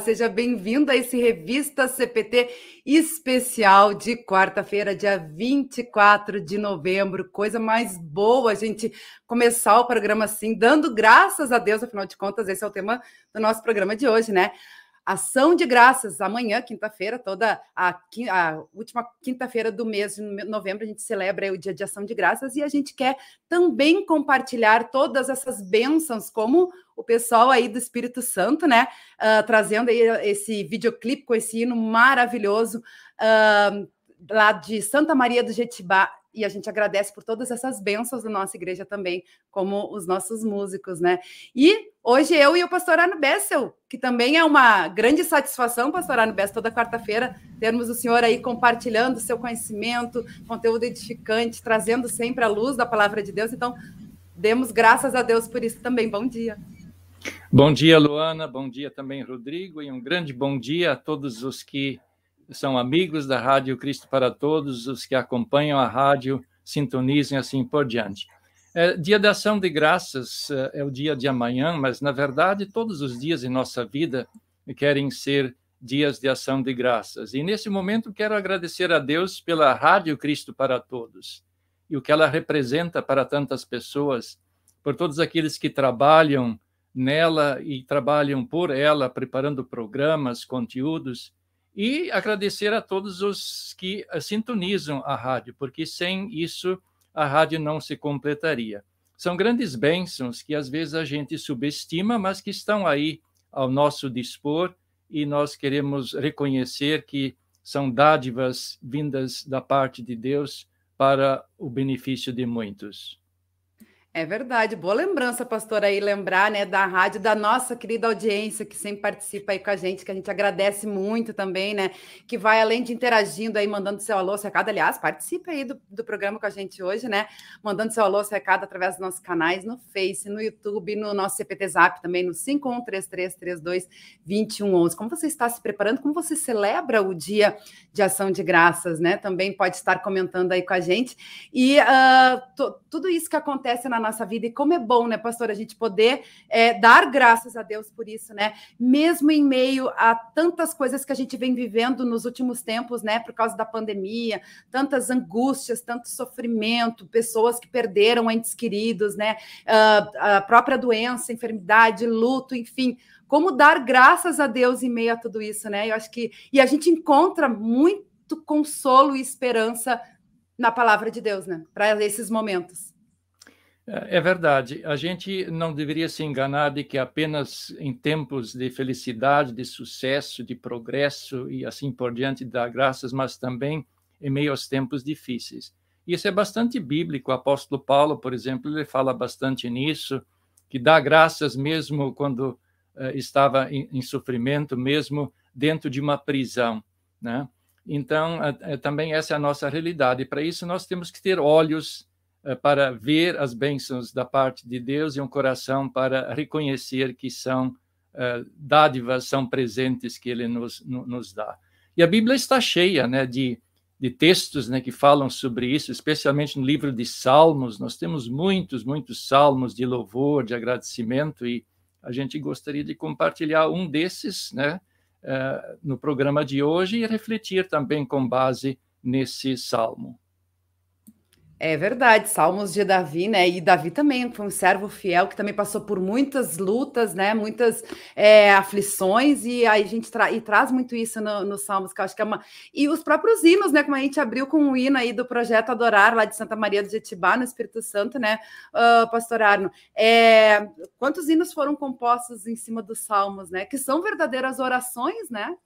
Seja bem-vindo a esse Revista CPT especial de quarta-feira, dia 24 de novembro. Coisa mais boa a gente começar o programa assim, dando graças a Deus, afinal de contas, esse é o tema do nosso programa de hoje, né? Ação de graças, amanhã, quinta-feira, toda a, a última quinta-feira do mês de novembro, a gente celebra o dia de ação de graças e a gente quer também compartilhar todas essas bênçãos, como o pessoal aí do Espírito Santo, né? Uh, trazendo aí esse videoclipe com esse hino maravilhoso uh, lá de Santa Maria do Jetibá e a gente agradece por todas essas bênçãos da nossa igreja também, como os nossos músicos, né? E hoje eu e o pastor Arno Bessel, que também é uma grande satisfação, pastor Arno Bessel, toda quarta-feira, termos o senhor aí compartilhando seu conhecimento, conteúdo edificante, trazendo sempre a luz da palavra de Deus. Então, demos graças a Deus por isso também. Bom dia. Bom dia, Luana. Bom dia também, Rodrigo. E um grande bom dia a todos os que são amigos da Rádio Cristo para Todos, os que acompanham a rádio, sintonizem assim por diante. É, dia da ação de graças é, é o dia de amanhã, mas na verdade todos os dias em nossa vida querem ser dias de ação de graças. E nesse momento quero agradecer a Deus pela Rádio Cristo para Todos e o que ela representa para tantas pessoas, por todos aqueles que trabalham nela e trabalham por ela, preparando programas, conteúdos e agradecer a todos os que eh, sintonizam a rádio, porque sem isso a rádio não se completaria. São grandes bênçãos que às vezes a gente subestima, mas que estão aí ao nosso dispor e nós queremos reconhecer que são dádivas vindas da parte de Deus para o benefício de muitos. É verdade, boa lembrança, pastor, aí lembrar, né, da rádio, da nossa querida audiência que sempre participa aí com a gente, que a gente agradece muito também, né, que vai além de interagindo aí, mandando seu alô, recado, aliás, participe aí do, do programa com a gente hoje, né, mandando seu alô, recado através dos nossos canais no Face, no YouTube, no nosso CPT Zap também, no 5133322111. Como você está se preparando, como você celebra o dia de ação de graças, né, também pode estar comentando aí com a gente, e uh, tudo isso que acontece na na nossa vida. E como é bom, né, pastor, a gente poder é, dar graças a Deus por isso, né? Mesmo em meio a tantas coisas que a gente vem vivendo nos últimos tempos, né, por causa da pandemia, tantas angústias, tanto sofrimento, pessoas que perderam entes queridos, né? Uh, a própria doença, enfermidade, luto, enfim como dar graças a Deus em meio a tudo isso, né? Eu acho que e a gente encontra muito consolo e esperança na palavra de Deus, né? Para esses momentos. É, é verdade. A gente não deveria se enganar de que apenas em tempos de felicidade, de sucesso, de progresso e assim por diante dá graças, mas também em meio aos tempos difíceis. Isso é bastante bíblico. O apóstolo Paulo, por exemplo, ele fala bastante nisso, que dá graças mesmo quando uh, estava em, em, sofrimento, mesmo dentro de uma prisão, né? Então, uh, também essa é a nossa realidade. Para isso nós temos que ter olhos para ver as bênçãos da parte de Deus e um coração para reconhecer que são dádivas, são presentes que Ele nos, nos dá. E a Bíblia está cheia né, de, de textos né, que falam sobre isso, especialmente no livro de Salmos. Nós temos muitos, muitos salmos de louvor, de agradecimento, e a gente gostaria de compartilhar um desses né, uh, no programa de hoje e refletir também com base nesse salmo. É verdade, Salmos de Davi, né? E Davi também foi um servo fiel que também passou por muitas lutas, né? Muitas é, aflições, e aí a gente tra e traz muito isso nos no Salmos, que eu acho que é uma. E os próprios hinos, né? Como a gente abriu com o hino aí do projeto Adorar, lá de Santa Maria do Jetibá, no Espírito Santo, né, uh, Pastor Arno? É... Quantos hinos foram compostos em cima dos Salmos, né? Que são verdadeiras orações, né?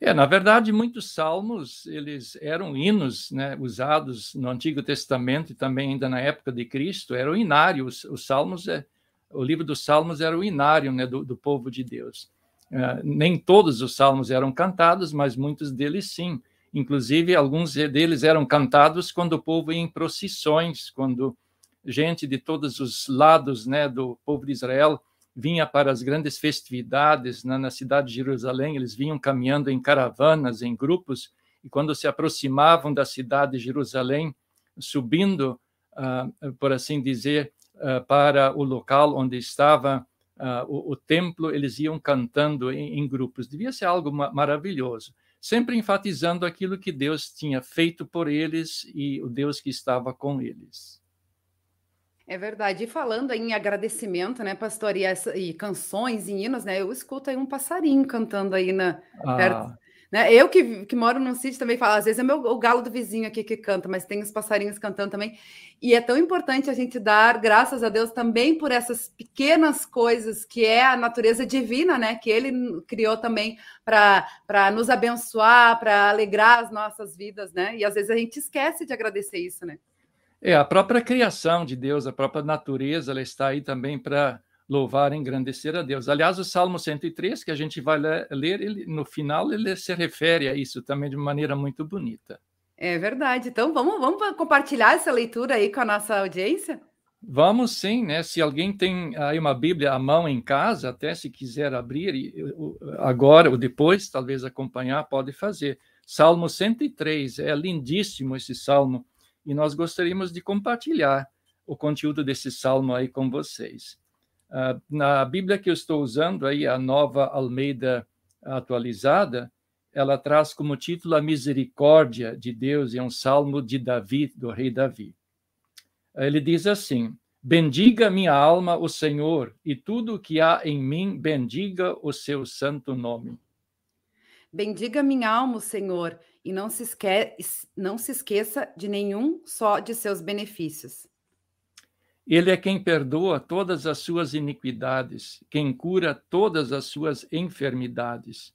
É, na verdade, muitos salmos eles eram hinos, né, usados no Antigo Testamento e também ainda na época de Cristo. Era o inário. Os, os salmos, é, o livro dos Salmos era o inário, né, do, do povo de Deus. Uh, nem todos os salmos eram cantados, mas muitos deles sim. Inclusive, alguns deles eram cantados quando o povo ia em procissões, quando gente de todos os lados, né, do povo de Israel vinha para as grandes festividades na, na cidade de Jerusalém, eles vinham caminhando em caravanas, em grupos, e quando se aproximavam da cidade de Jerusalém, subindo, uh, por assim dizer, uh, para o local onde estava uh, o, o, templo, eles iam cantando em, em grupos. Devia ser algo ma maravilhoso, sempre enfatizando aquilo que Deus tinha feito por eles e o Deus que estava com eles. É verdade. E falando em agradecimento, né, pastor, e, essa, e canções e hinos, né? Eu escuto aí um passarinho cantando aí na ah. perto, né? Eu que, que moro num sítio também falo, às vezes é meu, o galo do vizinho aqui que canta, mas tem os passarinhos cantando também. E é tão importante a gente dar graças a Deus também por essas pequenas coisas que é a natureza divina, né? Que Ele criou também para nos abençoar, para alegrar as nossas vidas, né? E às vezes a gente esquece de agradecer isso, né? É, a própria criação de Deus, a própria natureza, ela está aí também para louvar e engrandecer a Deus. Aliás, o Salmo 103, que a gente vai ler, ele, no final, ele se refere a isso também de maneira muito bonita. É verdade. Então, vamos, vamos compartilhar essa leitura aí com a nossa audiência? Vamos sim, né? Se alguém tem aí uma Bíblia à mão em casa, até se quiser abrir agora ou depois, talvez acompanhar, pode fazer. Salmo 103, é lindíssimo esse salmo e nós gostaríamos de compartilhar o conteúdo desse salmo aí com vocês. Uh, na Bíblia que eu estou usando aí, a nova Almeida atualizada, ela traz como título a misericórdia de Deus, e é um salmo de Davi, do rei Davi. Ele diz assim: Bendiga minha alma o Senhor, e tudo o que há em mim, bendiga o seu santo nome. Bendiga minha alma o Senhor, e não se, não se esqueça de nenhum só de seus benefícios. Ele é quem perdoa todas as suas iniquidades, quem cura todas as suas enfermidades.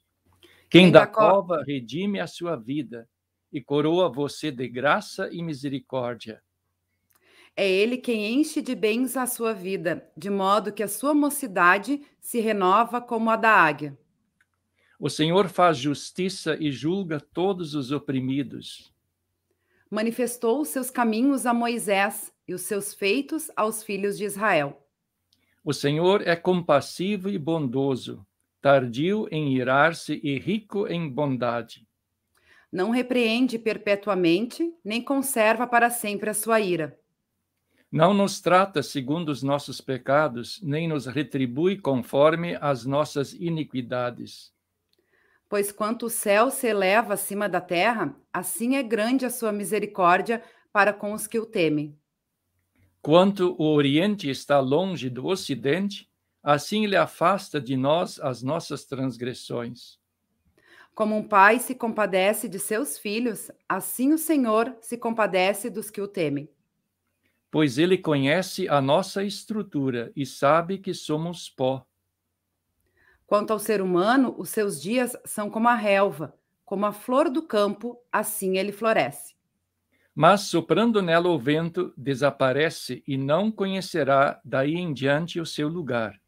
Quem, quem da cova redime a sua vida e coroa você de graça e misericórdia. É ele quem enche de bens a sua vida, de modo que a sua mocidade se renova como a da águia. O Senhor faz justiça e julga todos os oprimidos. Manifestou os seus caminhos a Moisés e os seus feitos aos filhos de Israel. O Senhor é compassivo e bondoso, tardio em irar-se e rico em bondade. Não repreende perpetuamente, nem conserva para sempre a sua ira. Não nos trata segundo os nossos pecados, nem nos retribui conforme as nossas iniquidades. Pois quanto o céu se eleva acima da terra, assim é grande a sua misericórdia para com os que o temem. Quanto o Oriente está longe do Ocidente, assim ele afasta de nós as nossas transgressões. Como um pai se compadece de seus filhos, assim o Senhor se compadece dos que o temem. Pois ele conhece a nossa estrutura e sabe que somos pó. Quanto ao ser humano, os seus dias são como a relva, como a flor do campo, assim ele floresce. Mas soprando nela o vento, desaparece e não conhecerá daí em diante o seu lugar.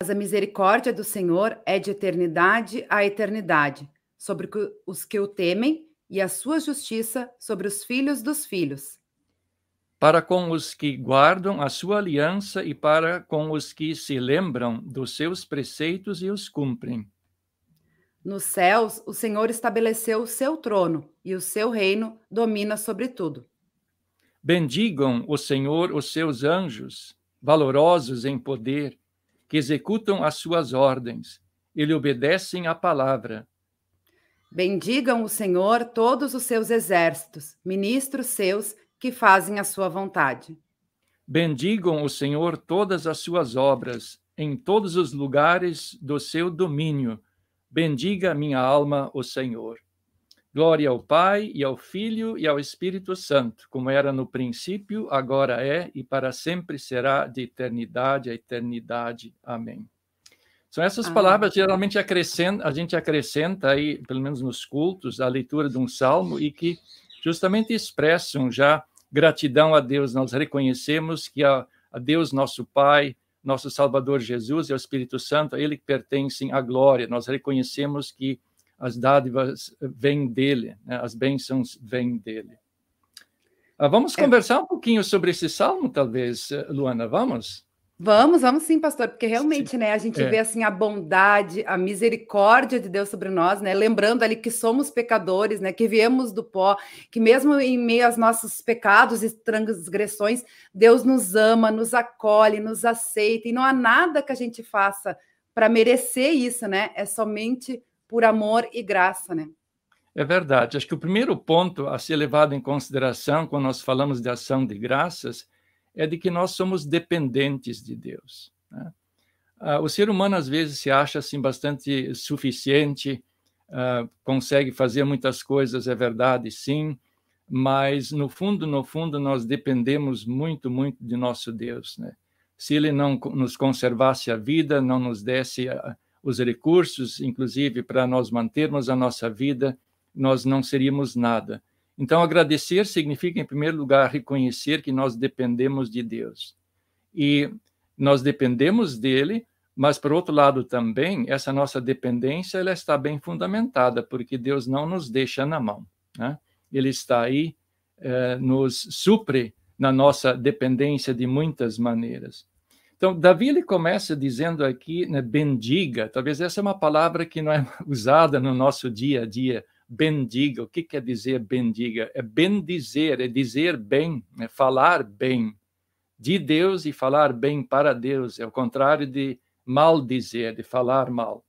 Mas a misericórdia do Senhor é de eternidade a eternidade, sobre os que o temem, e a sua justiça sobre os filhos dos filhos. Para com os que guardam a sua aliança e para com os que se lembram dos seus preceitos e os cumprem. Nos céus, o Senhor estabeleceu o seu trono e o seu reino domina sobre tudo. Bendigam o Senhor os seus anjos, valorosos em poder, que executam as suas ordens e lhe obedecem à palavra. Bendigam o Senhor todos os seus exércitos, ministros seus que fazem a sua vontade. Bendigam o Senhor todas as suas obras, em todos os lugares do seu domínio Bendiga minha alma o Senhor. Glória ao Pai, e ao Filho, e ao Espírito Santo, como era no princípio, agora é e para sempre será, de eternidade a eternidade. Amém. São essas Amém. palavras, geralmente acrescenta, a gente acrescenta aí, pelo menos nos cultos, a leitura de um salmo e que justamente expressam já gratidão a Deus. Nós reconhecemos que a, a Deus, nosso Pai, nosso Salvador Jesus e ao Espírito Santo, a ele que pertencem a glória. Nós reconhecemos que as dádivas vêm dele, né? as bênçãos vêm dele. Ah, vamos é. conversar um pouquinho sobre esse salmo, talvez, Luana, vamos? Vamos, vamos sim, pastor, porque realmente, sim. né, a gente é. vê assim a bondade, a misericórdia de Deus sobre nós, né? Lembrando ali que somos pecadores, né, que viemos do pó, que mesmo em meio aos nossos pecados e transgressões, Deus nos ama, nos acolhe, nos aceita, e não há nada que a gente faça para merecer isso, né? É somente por amor e graça, né? É verdade. Acho que o primeiro ponto a ser levado em consideração quando nós falamos de ação de graças é de que nós somos dependentes de Deus. Né? Uh, o ser humano às vezes se acha assim bastante suficiente, uh, consegue fazer muitas coisas, é verdade, sim, mas no fundo, no fundo, nós dependemos muito, muito de nosso Deus, né? Se Ele não nos conservasse a vida, não nos desse uh, os recursos, inclusive para nós mantermos a nossa vida, nós não seríamos nada. Então, agradecer significa, em primeiro lugar, reconhecer que nós dependemos de Deus. E nós dependemos dele, mas, por outro lado, também, essa nossa dependência ela está bem fundamentada, porque Deus não nos deixa na mão. Né? Ele está aí, eh, nos supre na nossa dependência de muitas maneiras. Então, Davi ele começa dizendo aqui, né, bendiga, talvez essa é uma palavra que não é usada no nosso dia a dia, bendiga. O que quer dizer bendiga? É bendizer, é dizer bem, é falar bem de Deus e falar bem para Deus. É o contrário de maldizer, de falar mal.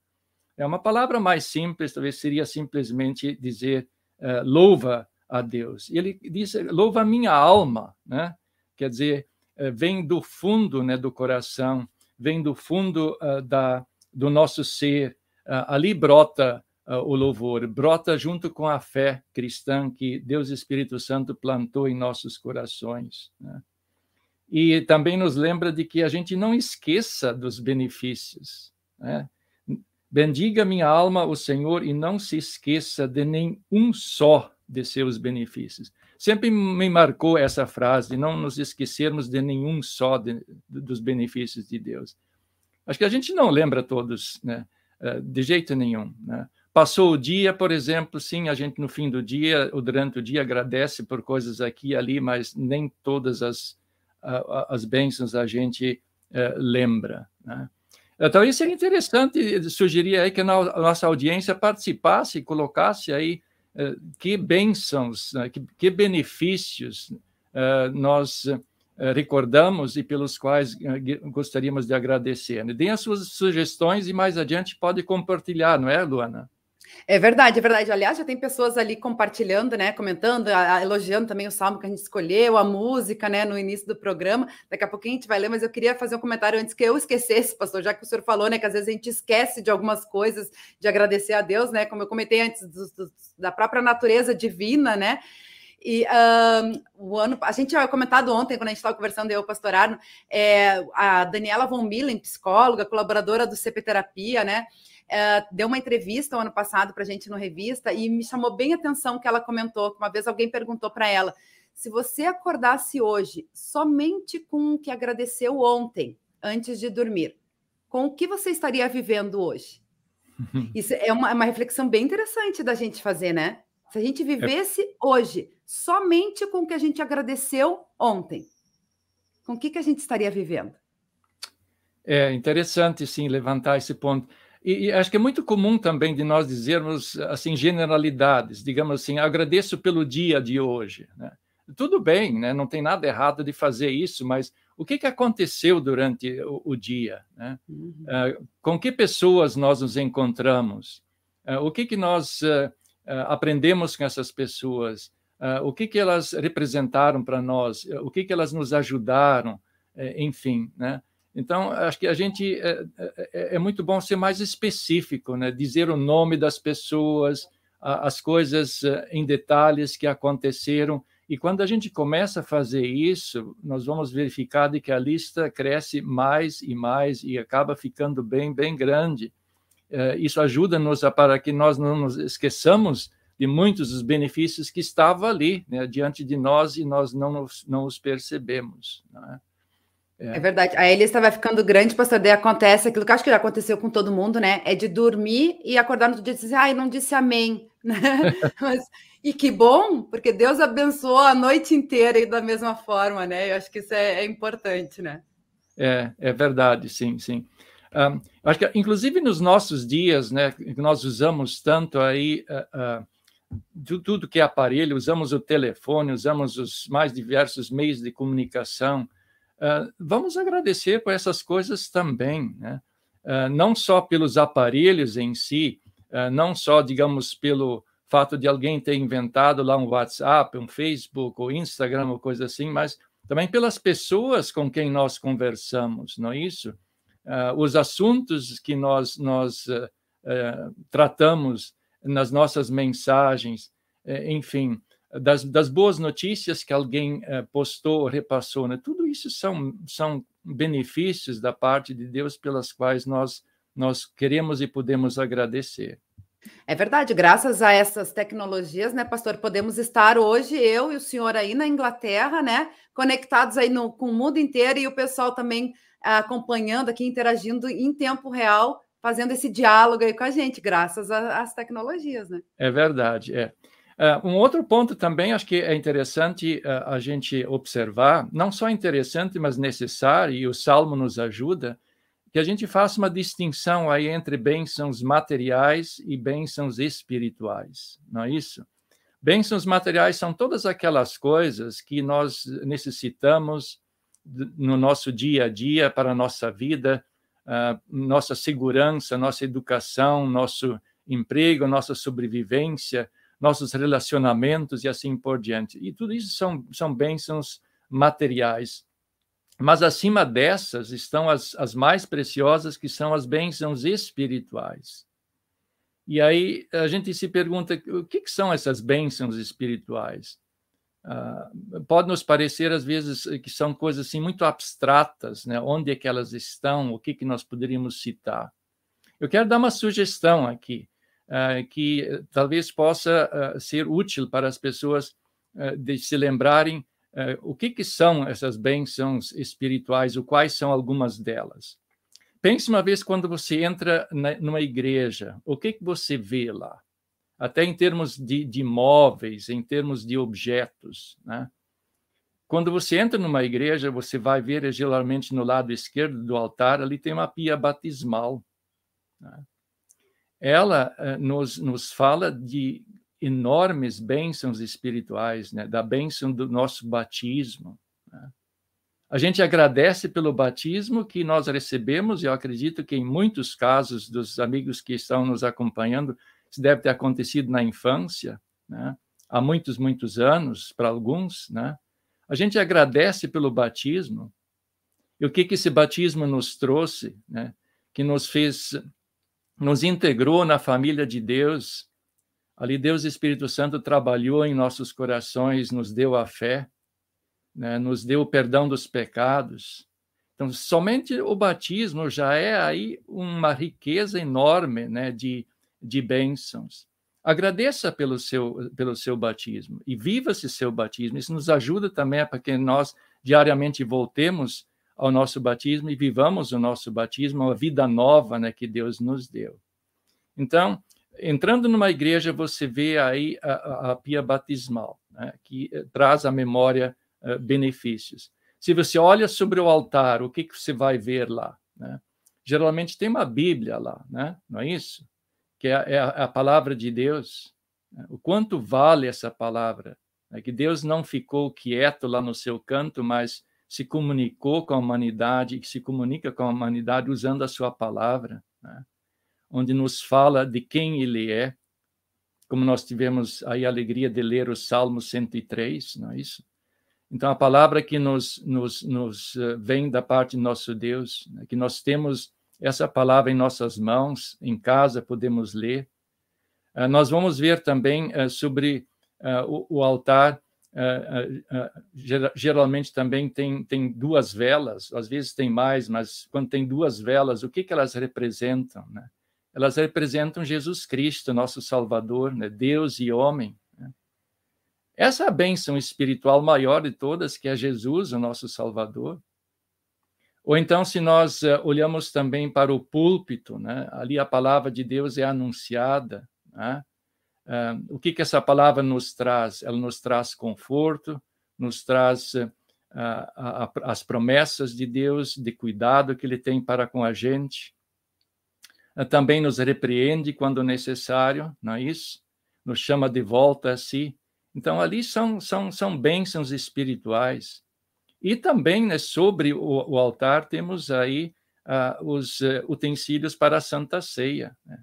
É uma palavra mais simples, talvez seria simplesmente dizer uh, louva a Deus. Ele diz louva a minha alma, né? Quer dizer, uh, vem do fundo, né, do coração, vem do fundo uh, da do nosso ser. ali brota uh, o louvor, brota junto com a fé cristã que Deus Espírito Santo plantou em nossos corações. Né? E também nos lembra de que a gente não esqueça dos benefícios. Né? Bendiga minha alma o Senhor e não se esqueça de nenhum só de seus benefícios. Sempre me marcou essa frase, não nos esquecermos de nenhum só de, dos benefícios de Deus. Acho que a gente não lembra todos, né? Eh, de jeito nenhum. Né? Passou o dia, por exemplo, sim, a gente no fim do dia ou durante o dia agradece por coisas aqui e ali, mas nem todas as, as bênçãos a gente uh, lembra. Né? Então, isso seria interessante sugerir aí que a nossa audiência participasse e colocasse aí uh, que bênçãos, né, que, que, benefícios uh, nós recordamos e pelos quais gostaríamos de agradecer. Né? Deem as suas sugestões e mais adiante pode compartilhar, não é, Luana? É verdade, é verdade. Aliás, já tem pessoas ali compartilhando, né, comentando, a, a, elogiando também o salmo que a gente escolheu, a música, né, no início do programa. Daqui a pouquinho a gente vai ler, mas eu queria fazer um comentário antes que eu esquecesse, pastor, já que o senhor falou, né, que às vezes a gente esquece de algumas coisas, de agradecer a Deus, né, como eu comentei antes do, do, da própria natureza divina, né. E um, o ano, a gente tinha comentado ontem, quando a gente estava conversando, eu, pastor Arno, é, a Daniela Von Millen, psicóloga, colaboradora do CP Terapia, né? É, deu uma entrevista o ano passado para a gente no revista e me chamou bem a atenção que ela comentou que uma vez alguém perguntou para ela se você acordasse hoje somente com o que agradeceu ontem, antes de dormir, com o que você estaria vivendo hoje? Isso é uma, é uma reflexão bem interessante da gente fazer, né? Se a gente é. vivesse é. hoje somente com o que a gente agradeceu ontem, com o que, que a gente estaria vivendo? É interessante, sim, levantar esse ponto. E, e, acho que é muito comum também de nós dizermos assim generalidades, digamos assim, agradeço pelo dia de hoje. Né? Tudo bem, né? não tem nada errado de fazer isso, mas o que, que aconteceu durante o, o dia? Né? Uhum. Uh, com que pessoas nós nos encontramos? Uh, o que, que nós uh, aprendemos com essas pessoas? o que, que elas representaram para nós? O que, que elas nos ajudaram? enfim, né? Então, acho que a gente é, é, é, muito bom ser mais específico, né? dizer o nome das pessoas, as coisas eh, em detalhes que aconteceram. E quando a gente começa a fazer isso, nós vamos verificar de que a lista cresce mais e mais e acaba ficando bem, bem grande. Eh, isso ajuda-nos para que nós não nos esqueçamos de muitos dos benefícios que estavam ali, né, diante de nós, e nós não, nos, não os percebemos. Não é? É. verdade. A lista vai ficando grande, pastor. Daí acontece aquilo que acho que já aconteceu com todo mundo, né? É de dormir e acordar no outro dia e dizer, ai, não disse amém. Né? Mas, e que bom, porque Deus abençoou a noite inteira e da mesma forma, né? Eu acho que isso é, é importante, né? É, é verdade, sim, sim. Um, acho que, inclusive, nos nossos dias, né, que nós usamos tanto aí uh, uh, tudo que é aparelho, usamos o telefone, usamos os mais diversos meios de comunicação, Uh, vamos agradecer por essas coisas também, né? Uh, não só pelos aparelhos em si, uh, não só, digamos, pelo fato de alguém ter inventado lá um WhatsApp, um Facebook, ou Instagram, ou coisa assim, mas também pelas pessoas com quem nós conversamos, não é isso? os assuntos que nós, nós tratamos nas nossas mensagens, eh, enfim, das, das boas notícias que alguém uh, postou, repassou, né? Tudo isso são, são benefícios da parte de Deus pelas quais nós, nós queremos e podemos agradecer. É verdade, graças a essas tecnologias, né, pastor, podemos estar hoje, eu e o senhor aí na Inglaterra, né, conectados aí no, com o mundo inteiro e o pessoal também acompanhando aqui, interagindo em tempo real, fazendo esse diálogo aí com a gente, graças às tecnologias, né? É verdade, é. Uh, um outro ponto também acho que é interessante uh, a gente observar, não só interessante, mas necessário, e o Salmo nos ajuda, que a gente faça uma distinção aí entre bênçãos materiais e bênçãos espirituais, não é isso? Bênçãos materiais são todas aquelas coisas que nós necessitamos no nosso dia a dia para a nossa vida, uh, nossa segurança, nossa educação, nosso emprego, nossa sobrevivência, nossos relacionamentos e assim por diante. E tudo isso são, são bênçãos materiais. Mas acima dessas estão as, as mais preciosas, que são as bênçãos espirituais. E aí a gente se pergunta o que, que são essas bênçãos espirituais? Uh, pode nos parecer às vezes que são coisas assim muito abstratas, né? Onde é que elas estão? O que que nós poderíamos citar? Eu quero dar uma sugestão aqui. Uh, que talvez possa uh, ser útil para as pessoas uh, de se lembrarem o que, que são essas bênçãos espirituais, ou quais são algumas delas. Pense uma vez quando você entra na, numa igreja, o que, que você vê lá? Até em termos de, de imóveis, em termos de objetos, né? Quando você entra numa igreja, você vai ver geralmente no lado esquerdo do altar, ali tem uma pia batismal. Né? Ela uh, nos, nos fala de enormes bênçãos espirituais, né? da bênção do nosso batismo. Né? A gente agradece pelo batismo que nós recebemos, e eu acredito que em muitos casos dos amigos que estão nos acompanhando, isso deve ter acontecido na infância, né? há muitos, muitos anos, para alguns. Né? A gente agradece pelo batismo, e o que, que esse batismo nos trouxe, né? que nos fez, nos integrou na família de Deus. Ali Deus Espírito Santo trabalhou em nossos corações, nos deu a fé né, nos deu o perdão dos pecados. Então, somente o batismo já é aí uma riqueza enorme né, de, de bênçãos. Agradeça pelo seu, pelo seu batismo e viva esse seu batismo. Isso nos ajuda também para que nós diariamente voltemos ao nosso batismo e vivamos o nosso batismo, a vida nova né, que Deus nos deu. Então, entrando numa igreja, você vê aí a, a, pia batismal, né, que eh, traz a memória eh, benefícios. Se você olha sobre o altar, o que, que você vai ver lá? Né? Geralmente tem uma Bíblia lá, né? não é isso? Que é, é, a palavra de Deus. Né? O quanto vale essa palavra? É que Deus não ficou quieto lá no seu canto, mas se comunicou com a humanidade, se comunica com a humanidade usando a sua palavra, né? onde nos fala de quem ele é, como nós tivemos aí a alegria de ler o Salmo 103, não é isso? Então, a palavra que nos, nos, nos eh, vem da parte de nosso Deus, né, que nós temos essa palavra em nossas mãos, em casa podemos ler. Uh, nós vamos ver também uh, sobre uh, o, o, altar. Geralmente também tem, tem duas velas, às vezes tem mais, mas quando tem duas velas, o que, que elas representam? Né? Elas representam Jesus Cristo, nosso Salvador, né? Deus e homem. Essa é a bênção espiritual maior de todas, que é Jesus, o nosso Salvador. Ou então, se nós olhamos também para o púlpito, né? ali a palavra de Deus é anunciada. Né? Uh, o que, que essa palavra nos traz? Ela nos traz conforto, nos traz uh, a, a, as promessas de Deus, de cuidado que Ele tem para com a gente. também nos repreende quando necessário, não é isso? Nos chama de volta a si então, ali são, são, são bênçãos espirituais. E também, né, sobre o, o, altar, temos aí uh, os uh, utensílios para a Santa Ceia. Né?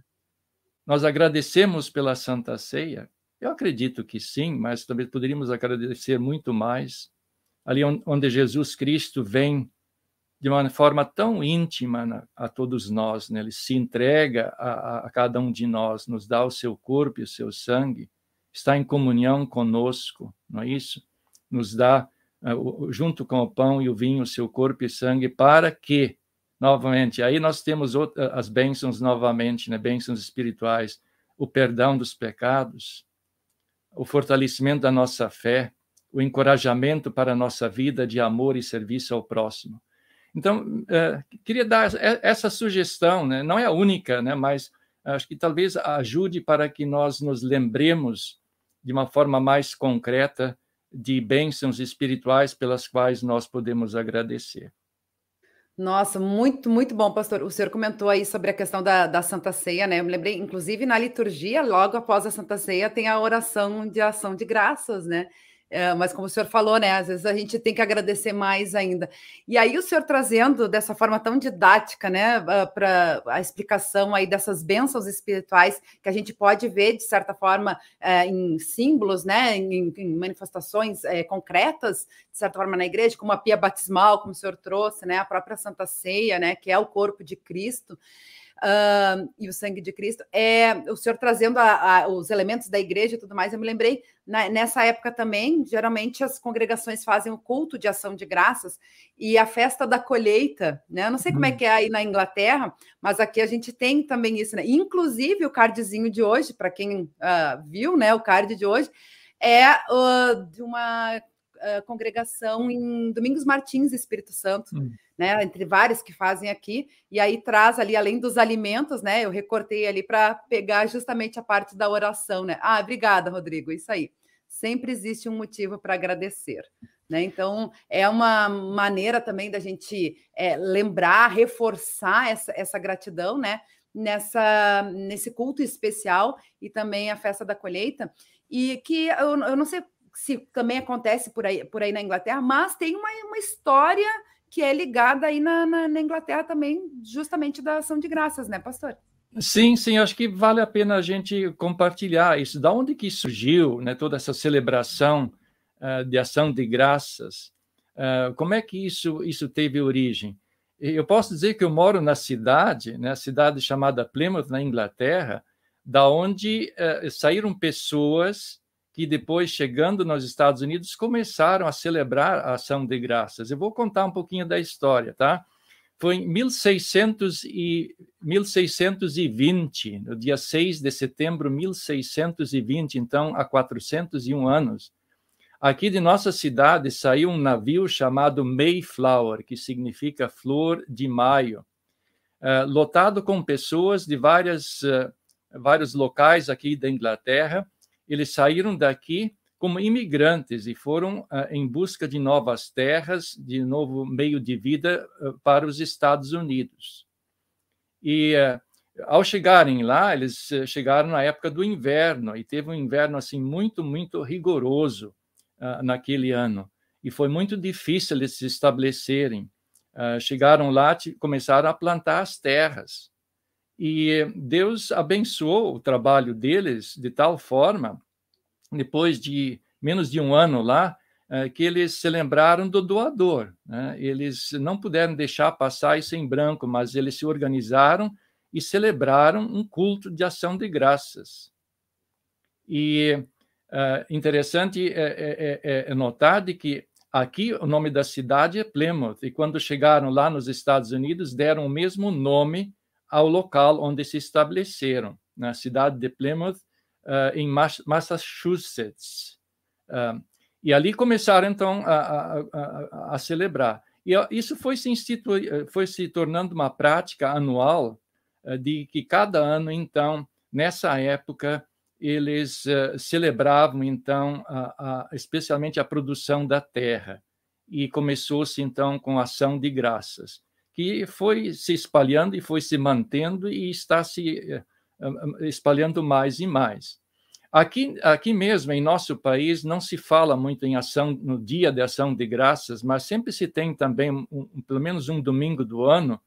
Nós agradecemos pela Santa Ceia? Eu acredito que sim, mas também poderíamos agradecer muito mais. Ali onde Jesus Cristo vem de uma forma tão íntima a todos nós, né? ele se entrega a, a cada um de nós, nos dá o seu corpo e o seu sangue está em comunhão conosco, não é isso? Nos dá, eh, junto com o pão e o vinho, o seu corpo e sangue, para que, novamente, aí nós temos as bênçãos novamente, né? bênçãos espirituais, o perdão dos pecados, o fortalecimento da nossa fé, o encorajamento para a nossa vida de amor e serviço ao próximo. Então, eh, queria dar essa sugestão, né? não é a única, né? mas acho que talvez ajude para que nós nos lembremos de uma forma mais concreta de bênçãos espirituais pelas quais nós podemos agradecer. Nossa, muito, muito bom, pastor. O senhor comentou aí sobre a questão da, da Santa Ceia, né? Eu me lembrei, inclusive, na liturgia, logo após a Santa Ceia, tem a oração de ação de graças, né? É, mas como o senhor falou, né? Às vezes a gente tem que agradecer mais ainda. E aí o senhor trazendo dessa forma tão didática, né, ah, para a explicação aí dessas bênçãos espirituais que a gente pode ver de certa forma é, em símbolos, né, em, em manifestações é, concretas, de certa forma na igreja, como a pia batismal, como o senhor trouxe, né, a própria Santa Ceia, né, que é o corpo de Cristo uh, e o sangue de Cristo, é o senhor trazendo a, a, os elementos da igreja e tudo mais, eu me lembrei, na, nessa época também, geralmente as congregações fazem o culto de ação de graças e a festa da colheita, né? Eu não sei como é uhum. que é aí na Inglaterra, mas aqui a gente tem também isso, né? Inclusive o cardzinho de hoje, para quem uh, viu, né, o card de hoje, é uh, de uma uh, congregação em Domingos Martins, Espírito Santo, hum. né? Entre vários que fazem aqui, e aí traz ali, além dos alimentos, né? Eu recortei ali para pegar justamente a parte da oração, né? Ah, obrigada, Rodrigo, isso aí. Sempre existe um motivo para agradecer. Né? Então, é uma maneira também da gente é, lembrar, reforçar essa, essa gratidão, né? Nessa, nesse culto especial e também a festa da colheita, e que eu, eu não sei se também acontece por aí, por aí na Inglaterra, mas tem uma, uma história que é ligada aí na, na, na Inglaterra também, justamente da ação de graças, né, pastor? Sim, sim, acho que vale a pena a gente compartilhar isso. Da onde que surgiu né, toda essa celebração uh, de ação de graças? Uh, como é que isso, isso teve origem? Eu posso dizer que eu moro na cidade, né, cidade chamada Plymouth, na Inglaterra, da onde uh, saíram pessoas que depois, chegando nos Estados Unidos, começaram a celebrar a ação de graças. Eu vou contar um pouquinho da história, tá? Foi em 1600 e, 1620, no dia 6 de setembro de 1620, então há 401 anos, aqui de nossa cidade saiu um navio chamado Mayflower, que significa flor de maio, uh, lotado com pessoas de várias, uh, vários locais aqui da Inglaterra. Eles saíram daqui como imigrantes e foram uh, em busca de novas terras, de novo meio de vida uh, para os Estados Unidos. E uh, ao chegarem lá, eles chegaram na época do inverno e teve um inverno assim muito muito rigoroso naquele ano e foi muito difícil eles se estabelecerem. chegaram lá, começaram a plantar as terras e Deus abençoou o trabalho deles de tal forma depois de menos de um ano lá, é, que eles se lembraram do doador. Né? Eles não puderam deixar passar isso em branco, mas eles se organizaram e celebraram um culto de ação de graças. E é, interessante é, é, é, é notar de que aqui o nome da cidade é Plymouth, e quando chegaram lá nos Estados Unidos, deram o mesmo nome ao local onde se estabeleceram, na cidade de Plymouth, uh, em Massachusetts. Uh, e ali começaram, então, a, a, a, a celebrar. E isso foi se, foi se tornando uma prática anual uh, de que cada ano, então, nessa época, eles celebravam, então, especialmente a produção da terra. E começou-se, então, com ação de graças, que foi se espalhando e foi se mantendo e está se espalhando mais e mais. Aqui, aqui mesmo, em nosso país, não se fala muito em ação no dia de ação de graças, mas sempre se tem também, um, pelo menos um domingo do ano,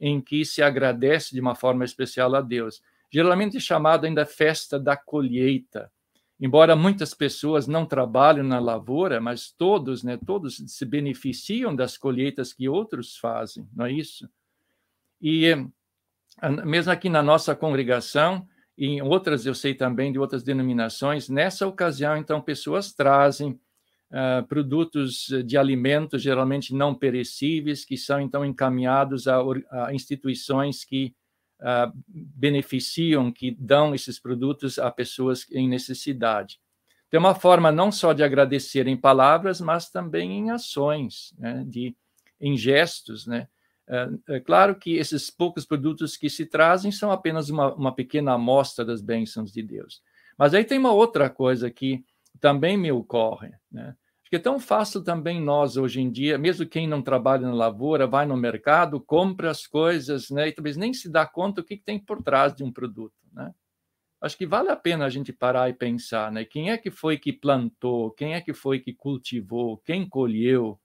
em que se agradece de uma forma especial a Deus. Geralmente chamado ainda festa da colheita. Embora muitas pessoas não trabalhem na lavoura, mas todos, né, todos se beneficiam das colheitas que outros fazem, não é isso? E mesmo aqui na nossa congregação, e em outras eu sei também de outras denominações, nessa ocasião, então, pessoas trazem uh, produtos de alimentos, geralmente não perecíveis, que são, então, encaminhados a, a instituições que uh, beneficiam, que dão esses produtos a pessoas em necessidade. Tem uma forma não só de agradecer em palavras, mas também em ações, né, de, em gestos, né? É, é, claro que esses poucos produtos que se trazem são apenas uma, uma pequena amostra das bênçãos de Deus. Mas aí tem uma outra coisa que também me ocorre, né? Porque é tão fácil também nós, hoje em dia, mesmo quem não trabalha na lavoura, vai no mercado, compra as coisas, né? E talvez nem se dá conta o que, tem por trás de um produto, né? Acho que vale a pena a gente parar e pensar, né? Quem é que foi que plantou? Quem é que foi que cultivou? Quem colheu?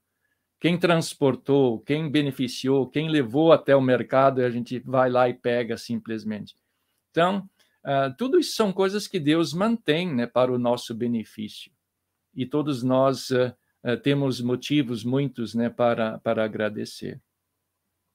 quem transportou, quem beneficiou, quem levou até o mercado, e a gente vai lá e pega simplesmente. Então, uh, tudo isso são coisas que Deus mantém né, para o nosso benefício. E todos nós uh, uh, temos motivos muitos né, para, para agradecer.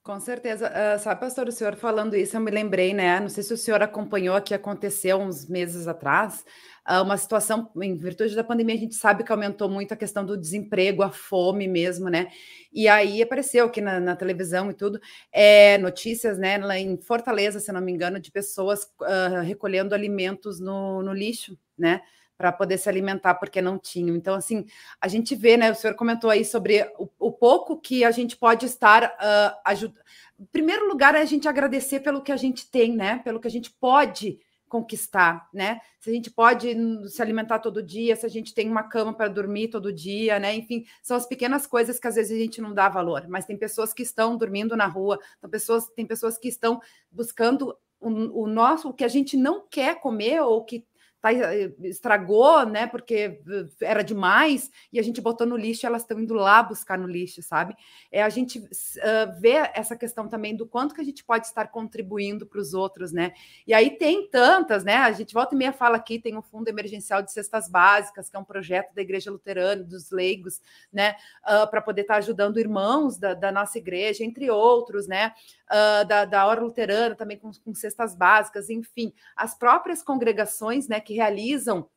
Com certeza. Uh, sabe, pastor, o senhor falando isso, eu me lembrei, né? Não sei se o senhor acompanhou que aconteceu uns meses atrás, uh, uma situação, em virtude da pandemia, a gente sabe que aumentou muito a questão do desemprego, a fome mesmo, né? E aí apareceu aqui na, na televisão e tudo, é, notícias, né, lá em Fortaleza, se não me engano, de pessoas uh, recolhendo alimentos no, no lixo, né? Para poder se alimentar, porque não tinham. Então, assim, a gente vê, né? O senhor comentou aí sobre o, o pouco que a gente pode estar uh, ah, ajudando. Em primeiro lugar, é a gente agradecer pelo que a gente tem, né? Pelo que a gente pode conquistar, né? Se a gente pode se alimentar todo dia, se a gente tem uma cama para dormir todo dia, né? Enfim, são as pequenas coisas que às vezes a gente não dá valor, mas tem pessoas que estão dormindo na rua, tem pessoas, tem pessoas que estão buscando o, o nosso, o que a gente não quer comer ou que tá, estragou, né? Porque era demais e a gente botou no lixo, elas estão indo lá buscar no lixo, sabe? É a gente uh, ver essa questão também do quanto que a gente pode estar contribuindo para os outros, né? E aí tem tantas, né? A gente volta e meia fala aqui, tem o Fundo Emergencial de Cestas Básicas, que é um projeto da Igreja Luterana, dos leigos, né? Uh, para poder estar tá ajudando irmãos da, da, nossa igreja, entre outros, né? Uh, da, da Hora Luterana também com, com cestas básicas, enfim, as próprias congregações, né? Que realizam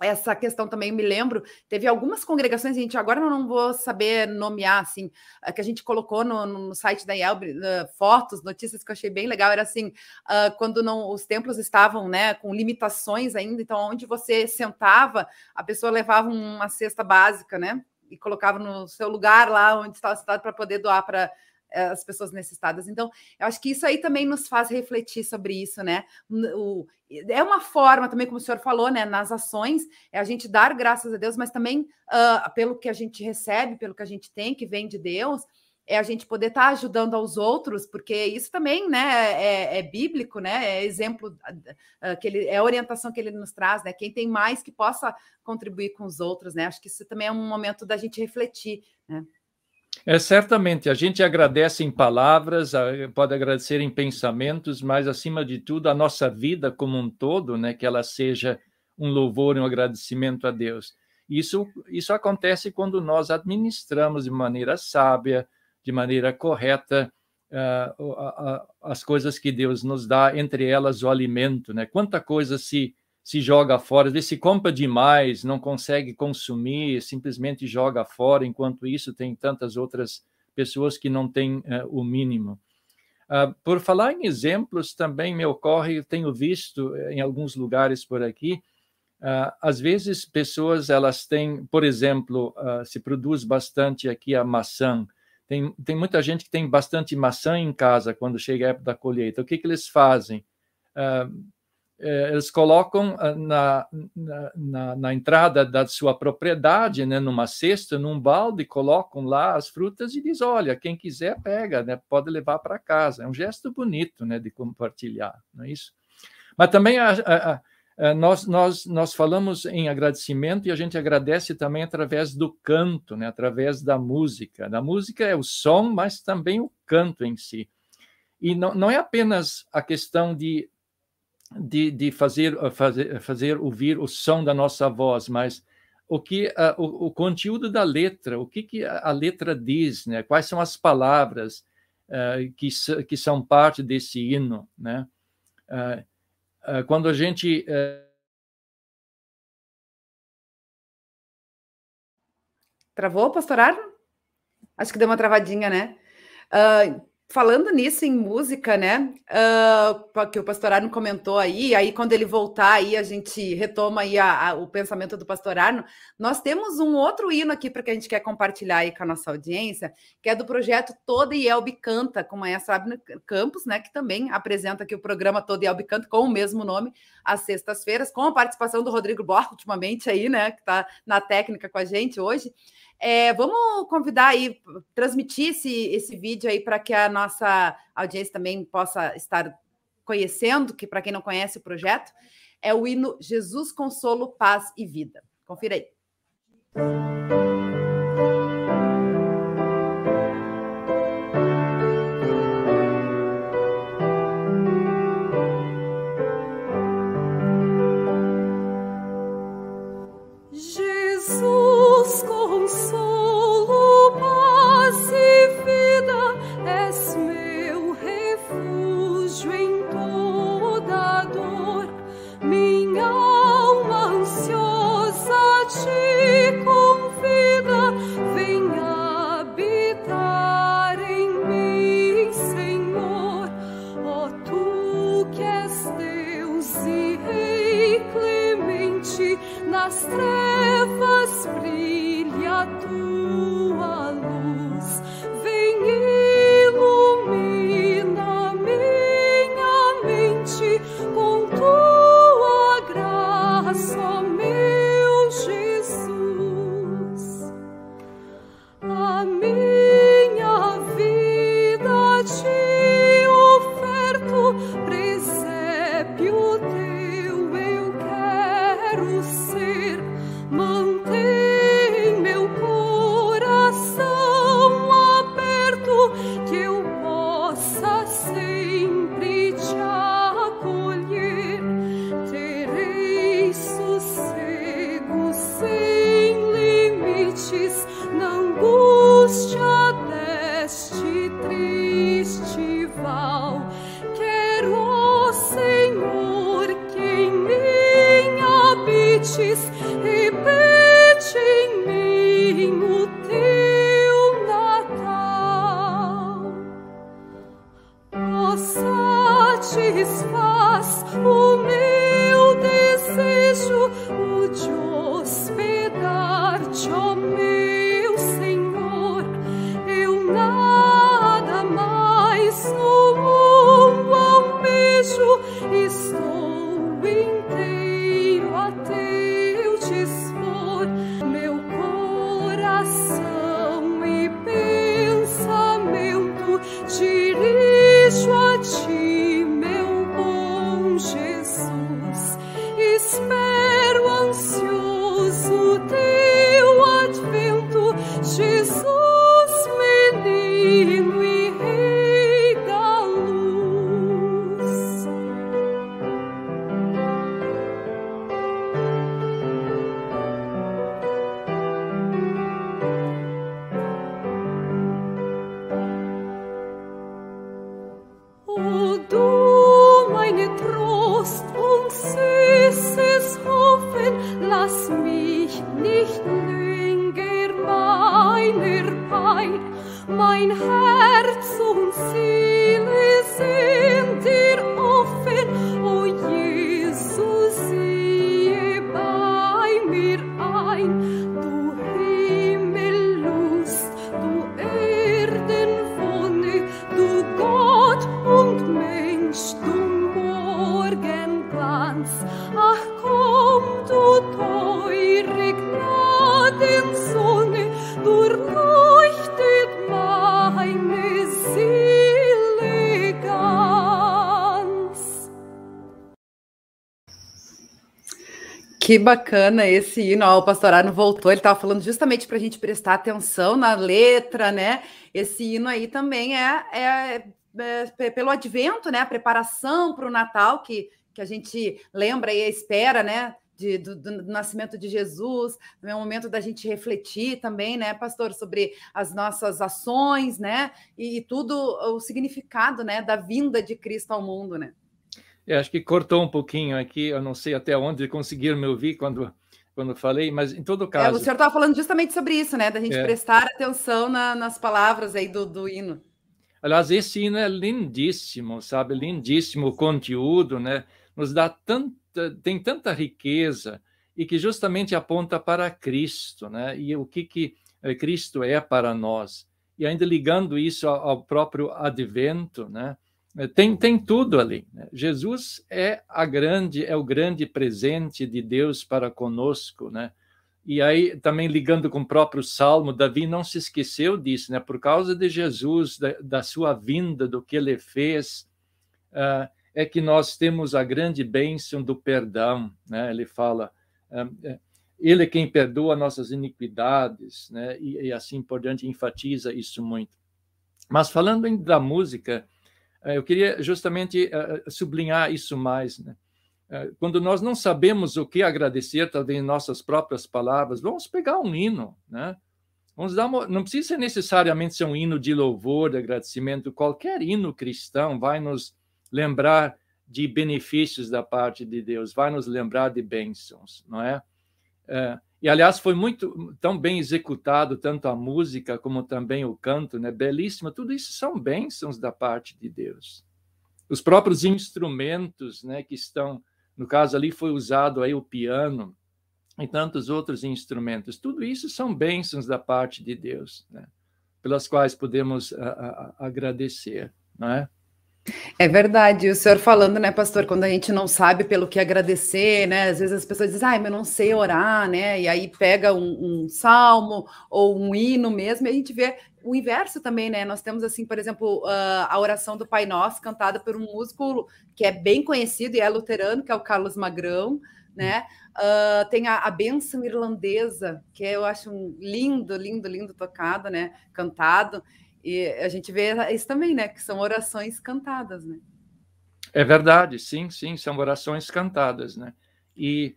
essa questão também me lembro, teve algumas congregações, gente agora eu não vou saber nomear, assim, eh, que a gente colocou no, no site da IELB, uh, fotos, notícias que eu achei bem legal, era assim, uh, quando não os templos estavam, né, com limitações ainda, então onde você sentava, a pessoa levava uma cesta básica, né, e colocava no seu lugar lá onde estava sentado para poder doar para eh, as pessoas necessitadas. Então, eu acho que isso aí também nos faz refletir sobre isso, né? O, é uma forma também, como o senhor falou, né? Nas ações, é a gente dar graças a Deus, mas também uh, pelo que a gente recebe, pelo que a gente tem, que vem de Deus, é a gente poder estar tá ajudando aos outros, porque isso também, né, é, é bíblico, né? É exemplo uh, que ele é orientação que ele nos traz, né? Quem tem mais que possa contribuir com os outros, né? Acho que isso também é um momento da gente refletir, né? É, certamente, a gente agradece em palavras, pode agradecer em pensamentos, mas, acima de tudo, a nossa vida como um todo, né, que ela seja um louvor um agradecimento a Deus. Isso, isso acontece quando nós administramos de maneira sábia, de maneira correta, uh, uh, uh, as coisas que Deus nos dá, entre elas o alimento. Né? Quanta coisa se se joga fora, se compra demais, não consegue consumir, simplesmente joga fora, enquanto isso tem tantas outras pessoas que não têm uh, o mínimo. Uh, por falar em exemplos, também me ocorre, tenho visto eh, em alguns lugares por aqui, uh, às vezes pessoas elas têm, por exemplo, se produz bastante aqui a maçã, tem, tem muita gente que tem bastante maçã em casa quando chega a época da colheita. O que, que eles fazem? Uh, eles colocam ah, na, na, na, entrada da sua propriedade, né, numa cesta, num balde, colocam lá as frutas e diz, olha, quem quiser pega, né, pode levar para casa. É um gesto bonito, né, de compartilhar, não é isso? Mas também a, a, a, nós, nós, nós falamos em agradecimento e a gente agradece também através do canto, né, através da música. A música é o som, mas também o canto em si. E não, não é apenas a questão de de, de fazer, fazer, fazer ouvir o som da nossa voz, mas o que uh, o, o, conteúdo da letra, o que, que a, letra diz, né? Quais são as palavras uh, que, que são parte desse hino, né? Uh, quando a gente Travou, pastor Arno? Acho que deu uma travadinha, né? Falando nisso em música, né? Uh, que o pastor Arno comentou aí, aí quando ele voltar aí a gente retoma aí a, a, o pensamento do pastor Arno. Nós temos um outro hino aqui para que a gente quer compartilhar aí com a nossa audiência, que é do projeto Toda Elbe Canta, com a maestra Abner Campos, né? Que também apresenta aqui o programa Toda Elbe Canta com o mesmo nome, às sextas-feiras, com a participação do Rodrigo Borges, ultimamente aí, né? Que está na técnica com a gente hoje. É, vamos convidar aí, transmitir esse, esse vídeo aí para que a nossa audiência também possa estar conhecendo, que para quem não conhece o projeto, é o hino Jesus Consolo, Paz e Vida. Confira aí. Que bacana esse hino. Ó, o pastor Arno voltou, ele estava falando justamente para a gente prestar atenção na letra, né? Esse hino aí também é, é, é pelo advento, né? A preparação para o Natal, que, que a gente lembra e espera, né? De, do, do, nascimento de Jesus, é o momento da gente refletir também, né, pastor, sobre as nossas ações, né, e, e tudo o significado, né, da vinda de Cristo ao mundo, né. Eu acho que cortou um pouquinho aqui, eu não sei até onde conseguiram me ouvir quando, quando falei, mas em todo caso. É, o senhor estava falando justamente sobre isso, né? Da gente é. prestar atenção na, nas palavras aí do, do hino. Aliás, esse hino é lindíssimo, sabe? Lindíssimo o conteúdo, né? Nos dá tanta, tem tanta riqueza e que justamente aponta para Cristo, né? E o que, que eh, Cristo é para nós. E ainda ligando isso ao próprio advento, né? É, tem, tem tudo ali. Né? Jesus é a grande, é o grande presente de Deus para conosco, né? E aí, também ligando com o próprio Salmo, Davi não se esqueceu disso, né? Por causa de Jesus, da, da sua vinda, do que ele fez, uh, é que nós temos a grande bênção do perdão, né? Ele fala, uh, ele é quem perdoa nossas iniquidades, né? E, e assim por diante, enfatiza isso muito. Mas falando da música, é, eu queria justamente é, é, sublinhar isso mais. Né? Quando nós não sabemos o que agradecer, talvez em nossas próprias palavras, vamos pegar um hino, né? Vamos dar uma, não precisa necessariamente ser um hino de louvor, de agradecimento. Qualquer hino cristão vai nos lembrar de benefícios da parte de Deus, vai nos lembrar de bênçãos, não é? E aliás foi muito tão bem executado tanto a música como também o canto, né? Belíssimo. Tudo isso são bênçãos da parte de Deus. Os próprios instrumentos, né, que estão, no caso ali foi usado aí o piano e tantos outros instrumentos. Tudo isso são bênçãos da parte de Deus, né? Pelas quais podemos a, a, agradecer, não é? É verdade, o senhor falando, né, pastor, quando a gente não sabe pelo que agradecer, né, às vezes as pessoas dizem, ai, mas eu não sei orar, né, e aí pega um, um, salmo ou um hino mesmo, e a gente vê o inverso também, né, nós temos, assim, por exemplo, uh, a oração do Pai Nosso, cantada por um músico que é bem conhecido e é luterano, que é o Carlos Magrão, né, uh, tem a, a bênção irlandesa, que eu acho um lindo, lindo, lindo tocado, né, cantado, e a gente vê isso também, né? Que são orações cantadas, né? É verdade, sim, sim, são orações cantadas, né? E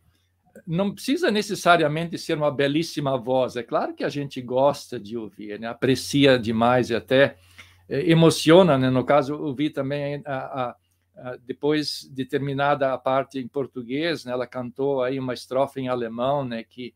não precisa necessariamente ser uma belíssima voz. É claro que a gente gosta de ouvir, né? aprecia demais e até eh, emociona, né? No caso, ouvi também a, a, a, depois de terminada a parte em português, né? Ela cantou aí uma estrofe em alemão, né? Que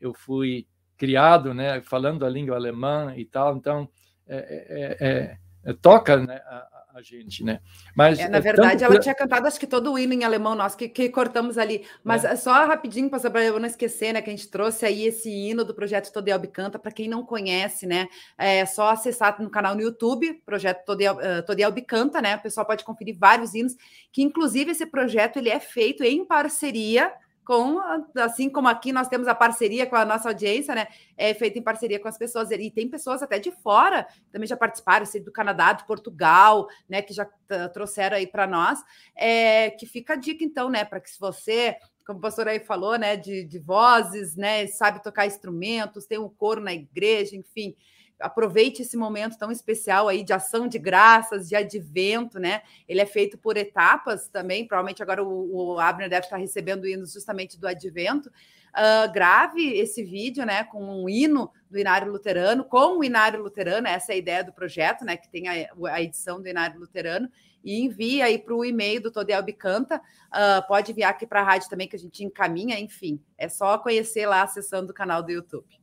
eu fui criado, né? Falando a língua alemã e tal, então é é, é, é, toca né, a, a, gente, né? Mas na verdade ela tinha cantado acho que todo o hino em alemão nosso que, que cortamos ali, mas só rapidinho para eu não esquecer, né? Que a gente trouxe aí esse hino do projeto Todielb Canta para quem não conhece, né? É só acessar no canal no YouTube, projeto Todielb, uh, Canta, né? O pessoal pode conferir vários hinos, que inclusive esse projeto ele é feito em parceria com, assim como aqui nós temos a parceria com a nossa audiência, né? É feita em parceria com as pessoas. E tem pessoas até de fora também já participaram, sei, do Canadá, de Portugal, né? Que já trouxeram aí para nós. É, que fica a dica, então, né? Para que se você como o pastor aí falou, né, de, de vozes, né, sabe tocar instrumentos, tem um coro na igreja, enfim aproveite esse momento tão especial aí de ação de graças, de advento, né? Ele é feito por etapas também. Provavelmente agora o, o Abner deve estar recebendo hinos justamente do advento. Uh, grave esse vídeo, né, com um hino do Inário Luterano, com o Inário Luterano, essa é a ideia do projeto, né, que tem a, a edição do Inário Luterano, e envia aí para o e-mail do Todel Bicanta. Uh, pode enviar aqui para a rádio também, que a gente encaminha, enfim. É só conhecer lá acessando o canal do YouTube.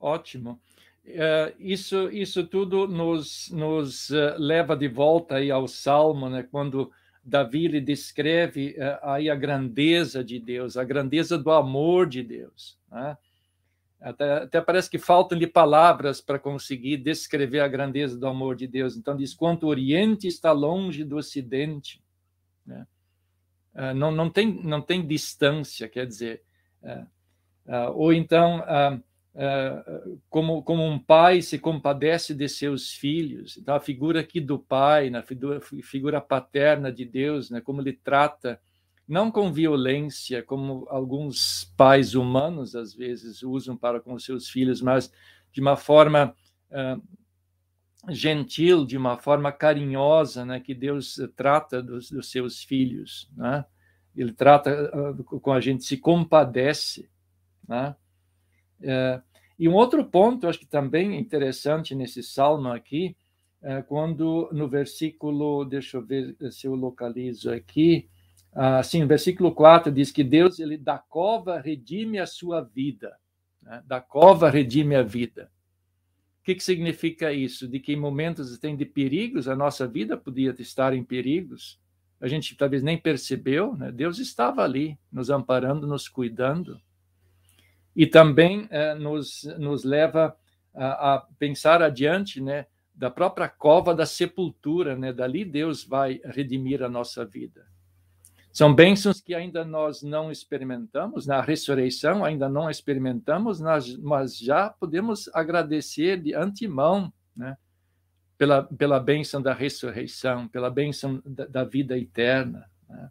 Ótimo. Uh, isso, isso tudo nos, nos uh, leva de volta aí ao Salmo, né? quando Davi lhe descreve uh, aí a grandeza de Deus, a grandeza do amor de Deus. Né? Até, até, parece que faltam-lhe palavras para conseguir descrever a grandeza do amor de Deus. Então, diz: quanto o Oriente está longe do Ocidente. Né? não, não, tem, não tem distância, quer dizer. ou então Uh, como, como um pai se compadece de seus filhos. Então, a figura aqui do pai, na figura, figura paterna de Deus, né, como ele trata, não com violência, como alguns pais humanos às vezes usam para com seus filhos, mas de uma forma uh, gentil, de uma forma carinhosa, né, que Deus trata dos, dos seus filhos. Né? Ele trata uh, com a gente, se compadece. Né? É, e um outro ponto, acho que também interessante nesse salmo aqui, é quando no versículo, deixa eu ver se eu localizo aqui, assim, versículo 4 diz que Deus, ele da cova redime a sua vida, né? da cova redime a vida. O que, que significa isso? De que em momentos tem de perigos, a nossa vida podia estar em perigos, a gente talvez nem percebeu, né? Deus estava ali, nos amparando, nos cuidando e também eh, nos, nos leva a, a, pensar adiante, né, da própria cova da sepultura, né, dali Deus vai redimir a nossa vida. São bênçãos que ainda nós não experimentamos, na ressurreição ainda não experimentamos, mas já podemos agradecer de antemão, né, pela, pela bênção da ressurreição, pela bênção da, da vida eterna. Né.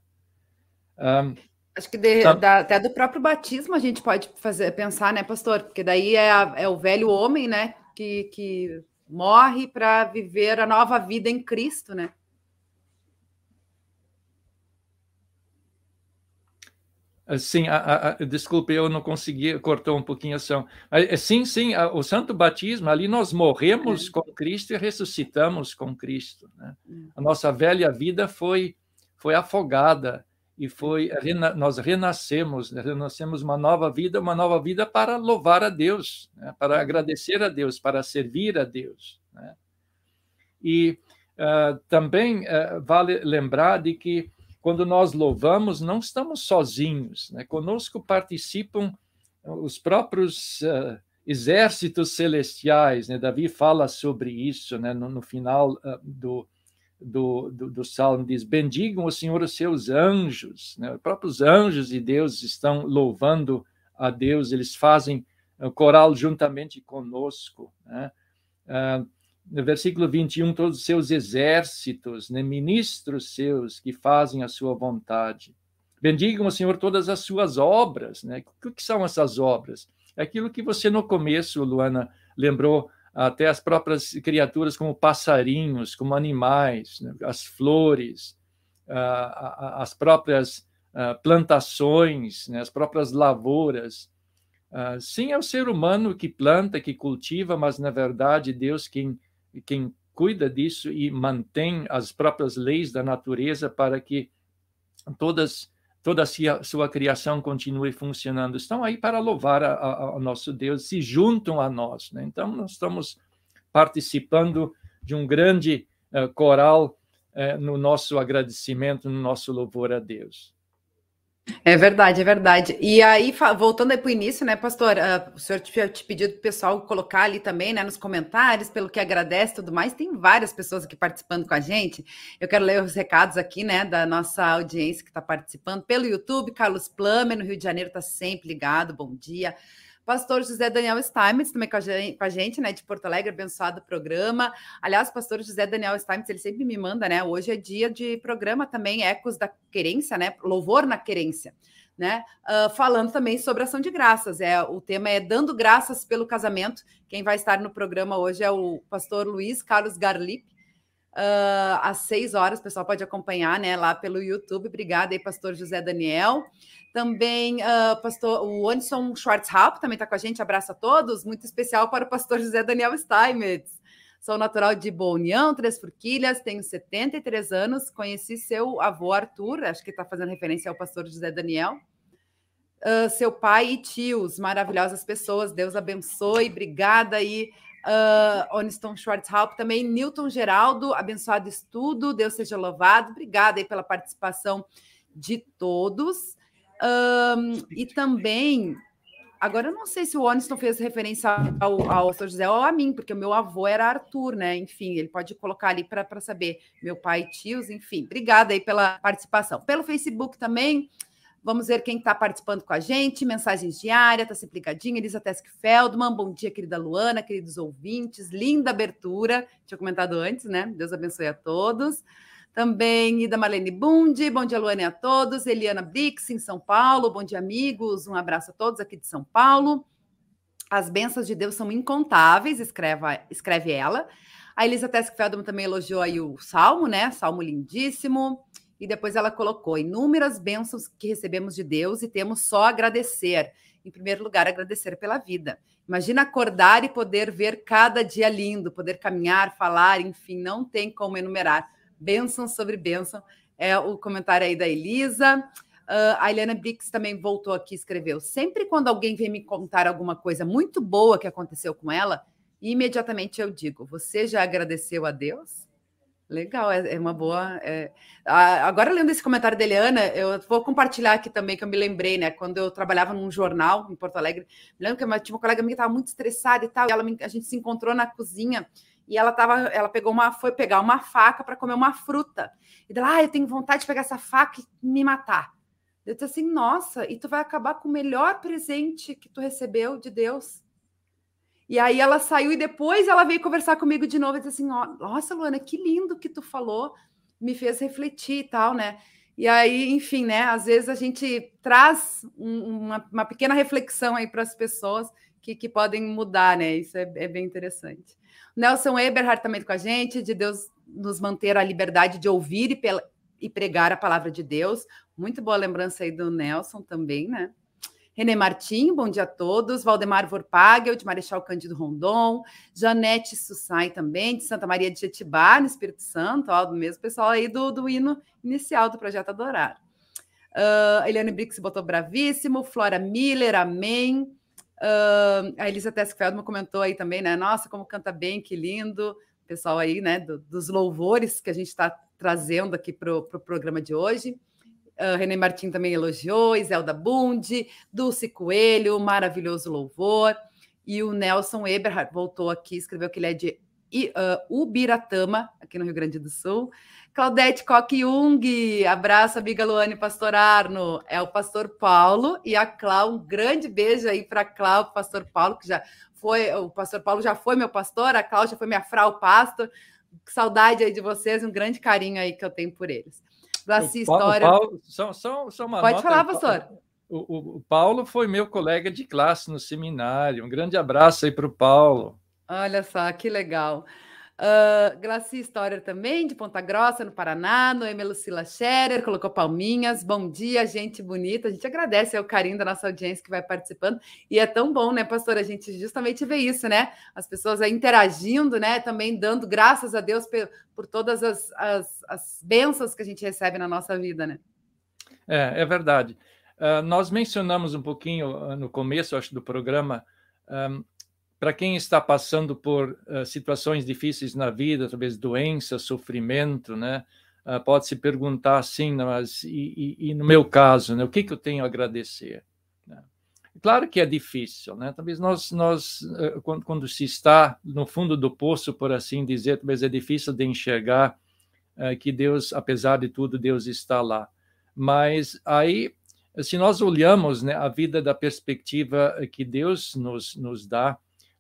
Um, Acho que de, tá. da, até do próprio batismo a gente pode fazer pensar, né, pastor? Porque daí é, a, é o velho homem, né, que, que morre para viver a nova vida em Cristo, né? Sim, a, a, desculpe, eu não consegui, cortou um pouquinho a ação. É, sim, sim, a, o santo batismo, ali nós morremos é. com Cristo e ressuscitamos com Cristo. Né? Hum. A nossa velha vida foi, foi afogada e foi nós renascemos, né, renascemos uma nova vida, uma nova vida para louvar a Deus, né? para uhum. agradecer a Deus, para servir a Deus. Né? E uh, também uh, vale lembrar de que quando nós louvamos, não estamos sozinhos, né? conosco participam os próprios uh, exércitos celestiais, né? Davi fala sobre isso né? no, no final do do, do, do, Salmo diz: Bendigam o Senhor os seus anjos. Né? Os próprios anjos de Deus estão louvando a Deus, eles fazem o coral juntamente conosco. Né? Ah, no versículo 21, todos os seus exércitos, né? ministros seus que fazem a sua vontade. Bendigam o Senhor todas as suas obras. Né? O que são essas obras? É aquilo que você no começo, Luana, lembrou até as próprias criaturas como passarinhos, como animais, né? as flores, as próprias plantações, né? as próprias lavouras. Sim, é o ser humano que planta, que cultiva, mas na verdade Deus quem, quem cuida disso e mantém as próprias leis da natureza para que todas toda a sua criação continue funcionando. Estão aí para louvar ao nosso Deus, se juntam a nós. Né? Então, nós estamos participando de um grande uh, coral uh, no nosso agradecimento, no nosso louvor a Deus. É verdade, é verdade. E aí, voltando aí para o início, né, pastor? Uh, o senhor tinha te pedido para o pessoal colocar ali também, né, nos comentários, pelo que agradece e tudo mais. Tem várias pessoas aqui participando com a gente. Eu quero ler os recados aqui, né, da nossa audiência que está participando pelo YouTube. Carlos Plamer, no Rio de Janeiro, está sempre ligado. Bom dia. Pastor José Daniel Steinmetz, também com a, gente, né, de Porto Alegre, abençoado programa. Aliás, pastor José Daniel Steinmetz, ele sempre me manda, né? Hoje é dia de programa também, Ecos da Querência, né? Louvor na Querência. Né? Uh, falando também sobre ação de graças. É, o tema é dando graças pelo casamento. Quem vai estar no programa hoje é o pastor Luiz Carlos Garlip, uh, às seis horas. O pessoal pode acompanhar né, lá pelo YouTube. Obrigada aí, pastor José Daniel. Também uh, pastor, o Anderson Schwarzhaupt também está com a gente. Abraço a todos. Muito especial para o pastor José Daniel Steinmetz. Sou natural de Boa União, Três Forquilhas, tenho 73 anos. Conheci seu avô Arthur, acho que está fazendo referência ao pastor José Daniel. Uh, seu pai e tios, maravilhosas pessoas, Deus abençoe, obrigada aí uh, Oniston Schwarzhaupt, também Newton Geraldo, abençoado estudo, Deus seja louvado, obrigada aí pela participação de todos. Um, e também, agora eu não sei se o Oniston fez referência ao, ao São José ou a mim, porque o meu avô era Arthur, né? Enfim, ele pode colocar ali para saber, meu pai e tios, enfim, obrigada aí pela participação. Pelo Facebook também, Vamos ver quem está participando com a gente. Mensagens diárias, está sempre ligadinha. Elisa Tesk Feldman, bom dia, querida Luana, queridos ouvintes. Linda abertura, tinha comentado antes, né? Deus abençoe a todos. Também Ida Marlene Bundi, bom dia, Luana, a todos. Eliana Brix, em São Paulo, bom dia, amigos. Um abraço a todos aqui de São Paulo. As bênçãos de Deus são incontáveis, escreve, escreve ela. A Elisa Tesk Feldman também elogiou aí o Salmo, né? Salmo lindíssimo. E depois ela colocou inúmeras bênçãos que recebemos de Deus e temos só agradecer. Em primeiro lugar, agradecer pela vida. Imagina acordar e poder ver cada dia lindo, poder caminhar, falar, enfim, não tem como enumerar. Bênção sobre bênção. É o comentário aí da Elisa. Uh, a Eliana Brix também voltou aqui e escreveu: sempre quando alguém vem me contar alguma coisa muito boa que aconteceu com ela, imediatamente eu digo: Você já agradeceu a Deus? Legal, é, é uma boa. É... Agora, lendo esse comentário da Eliana, eu vou compartilhar aqui também, que eu me lembrei, né? Quando eu trabalhava num jornal em Porto Alegre, me lembro que eu tinha uma colega minha que estava muito estressada e tal, e ela, a gente se encontrou na cozinha e ela tava, ela pegou uma, foi pegar uma faca para comer uma fruta. E dela, ah, eu tenho vontade de pegar essa faca e me matar. Eu disse assim, nossa, e tu vai acabar com o melhor presente que tu recebeu de Deus. E aí ela saiu e depois ela veio conversar comigo de novo e disse assim: Nossa, Luana, que lindo que tu falou, me fez refletir e tal, né? E aí, enfim, né? Às vezes a gente traz um, uma, uma, pequena reflexão aí para as pessoas que, que podem mudar, né? Isso é, é bem interessante. Nelson Eberhard também com a gente, de Deus nos manter a liberdade de ouvir e, e pregar a palavra de Deus. Muito boa lembrança aí do Nelson também, né? Renê Martim, bom dia a todos. Valdemar Vorpagel, de Marechal Cândido Rondon. Janete Sussai também, de Santa Maria de Jetibá, no Espírito Santo, ó, do mesmo pessoal aí do, do hino inicial do Projeto Adorar. Uh, Eliane Brix botou bravíssimo. Flora Miller, amém. Uh, a Elisa Teskfeldman comentou aí também, né? Nossa, como canta bem, que lindo. Pessoal aí, né, do, dos louvores que a gente está trazendo aqui para o pro programa de hoje. Uh, René também elogiou, Iselda Bundi, Dulce Coelho, maravilhoso louvor. E o Nelson Eberhard voltou aqui, escreveu que ele é de uh, Ubiratama, aqui no Rio Grande do Sul. Claudete Coque Jung, abraço, amiga Luane Pastor Arno. É o pastor Paulo e a Clau. Um grande beijo aí para a Clau, pastor Paulo, que já foi, o pastor Paulo já foi meu pastor, a Cláudia foi minha frau pastor. Saudade aí de vocês, um grande carinho aí que eu tenho por eles. Glaci História. Paulo, só, só, só uma Pode nota, falar, pastor. O, o, Paulo foi meu colega de classe no seminário. Um grande abraço aí para o Paulo. Olha só, que legal. Uh, Glaci Storer também, de Ponta Grossa, no Paraná. Noemi Lucila Scherer colocou palminhas. Bom dia, gente bonita. A gente agradece o carinho da nossa audiência que vai participando. E é tão bom, né, pastor? A gente justamente vê isso, né? As pessoas interagindo, né? Também dando graças a Deus por, por todas as, as, as bênçãos que a gente recebe na nossa vida, né? É, é verdade. Uh, nós mencionamos um pouquinho uh, no começo, acho, do programa. Um, para quem está passando por uh, situações difíceis na vida, talvez doença, sofrimento, né? Uh, pode se perguntar assim, mas e, e, e, no meu caso, né? O que, que eu tenho a agradecer? Né? Claro que é difícil, né? Talvez nós, nós uh, quando, quando, se está no fundo do poço, por assim dizer, talvez é difícil de enxergar que Deus, apesar de tudo, Deus está lá. Mas aí se nós olhamos né, a vida da perspectiva que Deus nos, nos dá,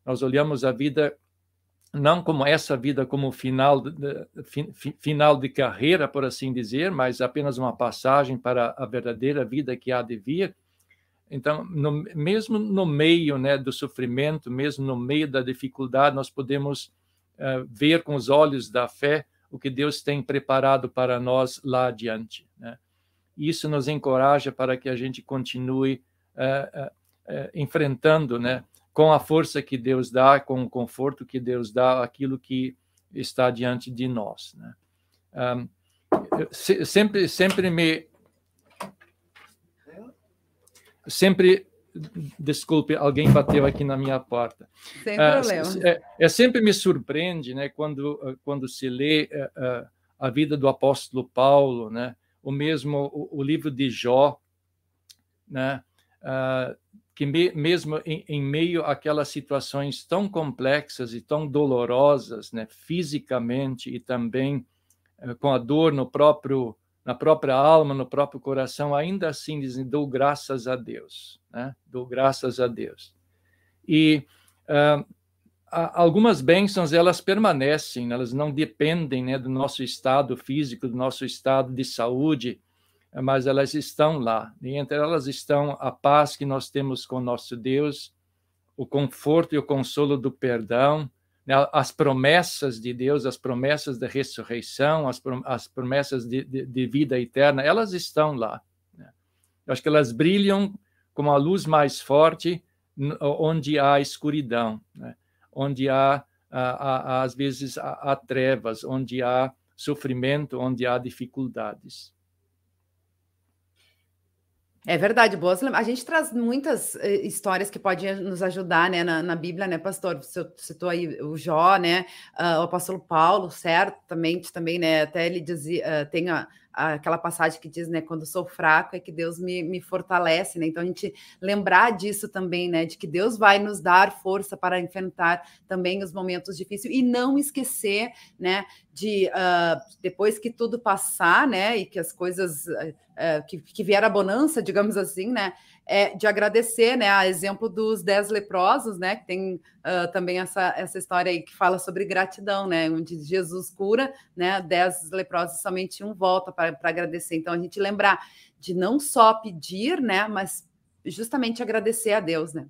nós olhamos a vida não como essa vida como final de, final de carreira, por assim dizer, mas apenas uma passagem para a verdadeira vida que há de vir. Então, no, mesmo no meio né, do sofrimento, mesmo no meio da dificuldade, nós podemos uh, ver com os olhos da fé o que Deus tem preparado para nós lá adiante. Né? Isso nos encoraja para que a gente continue uh, uh, enfrentando né, com a força que Deus dá, com o conforto que Deus dá, aquilo que está diante de nós. Né? Um, sempre, sempre me. Sempre. Desculpe, alguém bateu aqui na minha porta. Sem uh, problema. É, é, sempre me surpreende, né, quando quando se lê uh, a vida do apóstolo Paulo, né, o mesmo o, o livro de Jó, né, uh, que me, mesmo em, em, meio àquelas situações tão complexas e tão dolorosas, né, fisicamente e também eh, com a dor no próprio na própria alma, no próprio coração, ainda assim dizem dou graças a Deus, né? Dou graças a Deus. E uh, algumas bênçãos elas permanecem, elas não dependem né, do nosso estado físico, do nosso estado de saúde, mas elas estão lá. E entre elas estão a paz que nós temos com nosso Deus, o conforto e o consolo do perdão, né? as promessas de Deus, as promessas da ressurreição, as, promessas de, de, de vida eterna, elas estão lá. Né? Eu acho que elas brilham como a luz mais forte onde há escuridão, né? onde há, há, há, às vezes, há, há trevas, onde há sofrimento, onde há dificuldades. É verdade, boas. A gente traz muitas uh, histórias que podem nos ajudar, né, na, na, Bíblia, né, pastor? Você citou aí o Jó, né, uh, o apóstolo Paulo, certamente também, né, até ele dizia, uh, tem a, aquela passagem que diz, né, quando sou fraco é que Deus me, me fortalece, né? Então a gente lembrar disso também, né, de que Deus vai nos dar força para enfrentar também os momentos difíceis e não esquecer, né, de uh, depois que tudo passar, né, e que as coisas uh, que, que vier a bonança, digamos assim, né, é, de agradecer, né, a exemplo dos dez leprosos, né, que tem uh, também essa, essa história aí que fala sobre gratidão, né, onde Jesus cura, né, dez leprosos somente um volta para agradecer. Então a gente lembrar de não só pedir, né, mas justamente agradecer a Deus, né.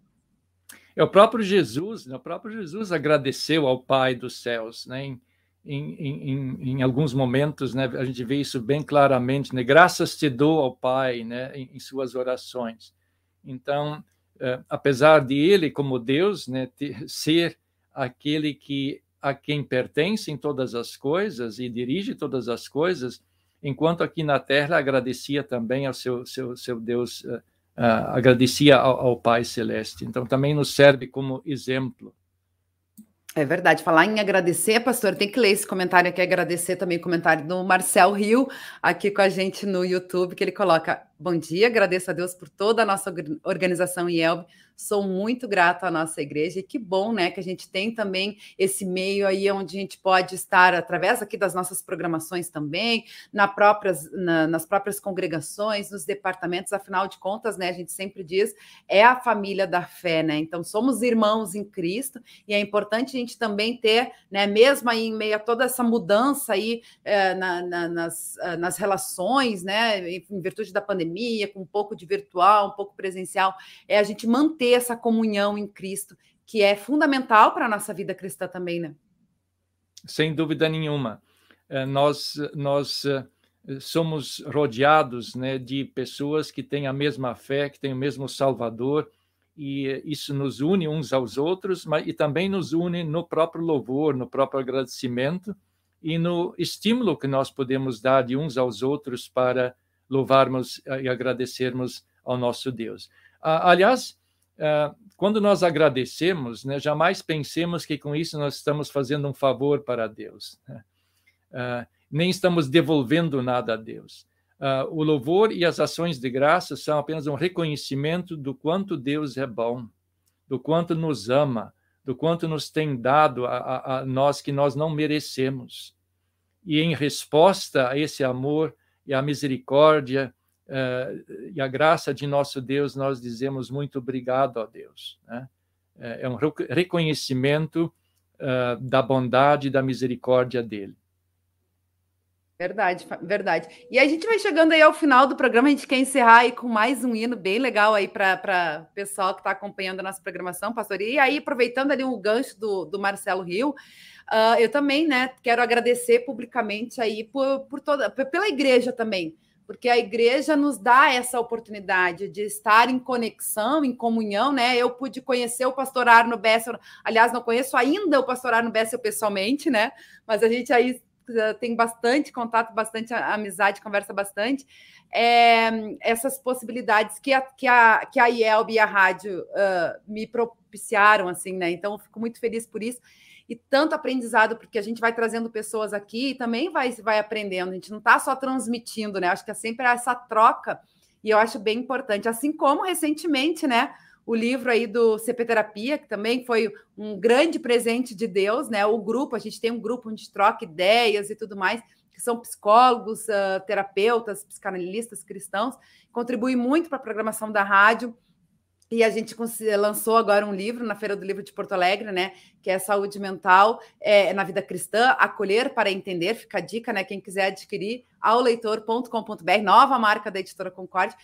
É o próprio Jesus, né, o próprio Jesus agradeceu ao Pai dos céus, né, em, em, em, em, alguns momentos, né, a gente vê isso bem claramente, né, graças te dou ao Pai, né, em, em suas orações. Então, uh, apesar de ele, como Deus, né, ser aquele que a quem pertencem todas as coisas e dirige todas as coisas, enquanto aqui na Terra agradecia também ao seu seu, seu Deus, uh, uh, agradecia ao, ao Pai Celeste. Então, também nos serve como exemplo. É verdade. Falar em agradecer, pastor, tem que ler esse comentário aqui, agradecer também o comentário do Marcel Rio, aqui com a gente no YouTube, que ele coloca: Bom dia, agradeço a Deus por toda a nossa organização IELB Sou muito grata à nossa igreja e que bom, né, que a gente tem também esse meio aí onde a gente pode estar através aqui das nossas programações também, na próprias, na, nas próprias congregações, nos departamentos, afinal de contas, né, a gente sempre diz, é a família da fé, né? Então somos irmãos em Cristo e é importante a gente também ter, né, mesmo aí em meio a toda essa mudança aí é, na, na, nas, eh, nas relações, né, em virtude da pandemia, com um pouco de virtual, um pouco presencial, é a gente manter ter essa comunhão em Cristo, que é fundamental para a nossa vida cristã também, né? Sem dúvida nenhuma. É, nós, nós é, somos rodeados né, de pessoas que têm a mesma fé, que têm o mesmo Salvador, e isso nos une uns aos outros, mas e também nos une no próprio louvor, no próprio agradecimento e no estímulo que nós podemos dar de uns aos outros para louvarmos e agradecermos ao nosso Deus. Aliás, quando nós agradecemos, né, jamais pensemos que com isso nós estamos fazendo um favor para Deus. Né? Uh, nem estamos devolvendo nada a Deus. Uh, o louvor e as ações de graça são apenas um reconhecimento do quanto Deus é bom, do quanto nos ama, do quanto nos tem dado a, a, a nós que nós não merecemos. E em resposta a esse amor e a misericórdia e a graça de nosso Deus, nós dizemos muito obrigado a Deus. Né? É um reconhecimento uh, da bondade e da misericórdia dele. Verdade, verdade. E a gente vai chegando aí ao final do programa, a gente quer encerrar aí com mais um hino bem legal aí para o pessoal que está acompanhando a nossa programação, pastor. E aí, aproveitando ali o um gancho do, do Marcelo Rio, uh, eu também, né, quero agradecer publicamente aí por, por toda, pela igreja também, porque a igreja nos dá essa oportunidade de estar em conexão, em comunhão, né? Eu pude conhecer o pastor Arno Bessel, aliás, não conheço ainda o pastor Arno Bessel pessoalmente, né? Mas a gente aí tem bastante contato, bastante amizade, conversa bastante. É, essas possibilidades que a, que a, que a IELB e a rádio uh, me propiciaram, assim, né? Então, eu fico muito feliz por isso. E tanto aprendizado, porque a gente vai trazendo pessoas aqui e também vai, vai aprendendo. A gente não está só transmitindo, né? Acho que é sempre essa troca, e eu acho bem importante. Assim como recentemente, né? o livro aí do CP Terapia, que também foi um grande presente de Deus, né? O grupo, a gente tem um grupo onde troca ideias e tudo mais, que são psicólogos, uh, terapeutas, psicanalistas cristãos, contribui muito para a programação da rádio. E a gente lançou agora um livro na Feira do Livro de Porto Alegre, né? Que é Saúde Mental é, na Vida Cristã, Acolher para Entender. Fica a dica, né? Quem quiser adquirir, auleitor.com.br, nova marca da editora Concorde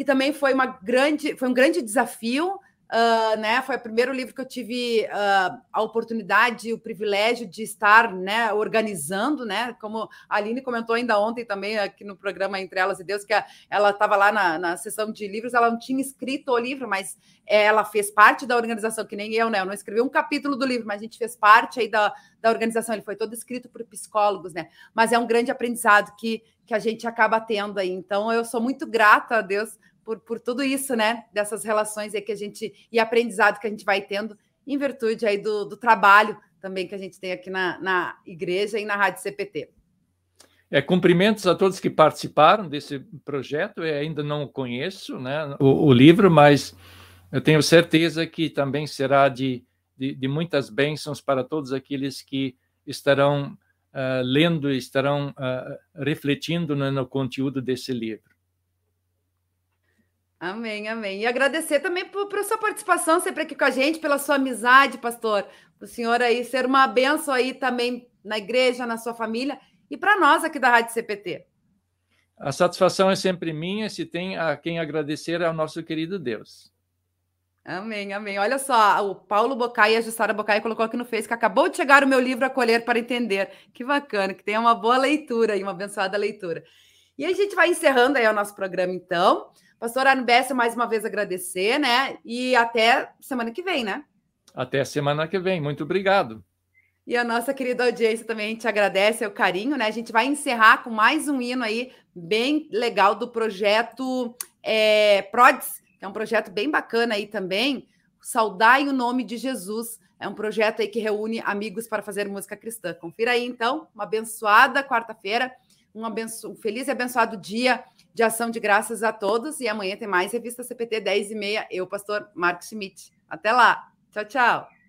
e também foi uma grande, foi um grande desafio. Uh, né, foi o primeiro livro que eu tive uh, a oportunidade, o privilégio de estar né, organizando, né? Como a Aline comentou ainda ontem também aqui no programa Entre Elas e Deus, que ela estava lá na, na sessão de livros, ela não tinha escrito o livro, mas ela fez parte da organização, que nem eu, né? Eu não escrevi um capítulo do livro, mas a gente fez parte aí da, da organização, ele foi todo escrito por psicólogos, né? Mas é um grande aprendizado que, que a gente acaba tendo aí. Então, eu sou muito grata a Deus por, por tudo isso, né? Dessas relações aí que a gente e aprendizado que a gente vai tendo em virtude aí do, do trabalho também que a gente tem aqui na, na igreja e na Rádio CPT. É, cumprimentos a todos que participaram desse projeto. Eu ainda não conheço né, o, o livro, mas eu tenho certeza que também será de, de, de muitas bênçãos para todos aqueles que estarão uh, lendo, estarão uh, refletindo no, no conteúdo desse livro. Amém, amém. E agradecer também por, por sua participação sempre aqui com a gente, pela sua amizade, pastor. O senhor aí ser uma benção aí também na igreja, na sua família e para nós aqui da Rádio CPT. A satisfação é sempre minha, se tem a quem agradecer ao nosso querido Deus. Amém, amém. Olha só, o Paulo Bocai e a Jussara Bocai colocou aqui no Face que acabou de chegar o meu livro Acolher para Entender. Que bacana, que tenha uma boa leitura e uma abençoada leitura. E a gente vai encerrando aí o nosso programa, então. Pastor Arno Bessa, mais uma vez agradecer, né? E até semana que vem, né? Até semana que vem. Muito obrigado. E a nossa querida audiência também gente agradece o carinho, né? A gente vai encerrar com mais um hino aí bem legal do projeto é, PRODES, que é um projeto bem bacana aí também. Saudai o nome de Jesus. É um projeto aí que reúne amigos para fazer música cristã. Confira aí, então, uma abençoada quarta-feira, um, abenço... um feliz e abençoado dia de ação de graças a todos. E amanhã tem mais Revista CPT 10 e meia. Eu, pastor Marcos Schmidt. Até lá. Tchau, tchau.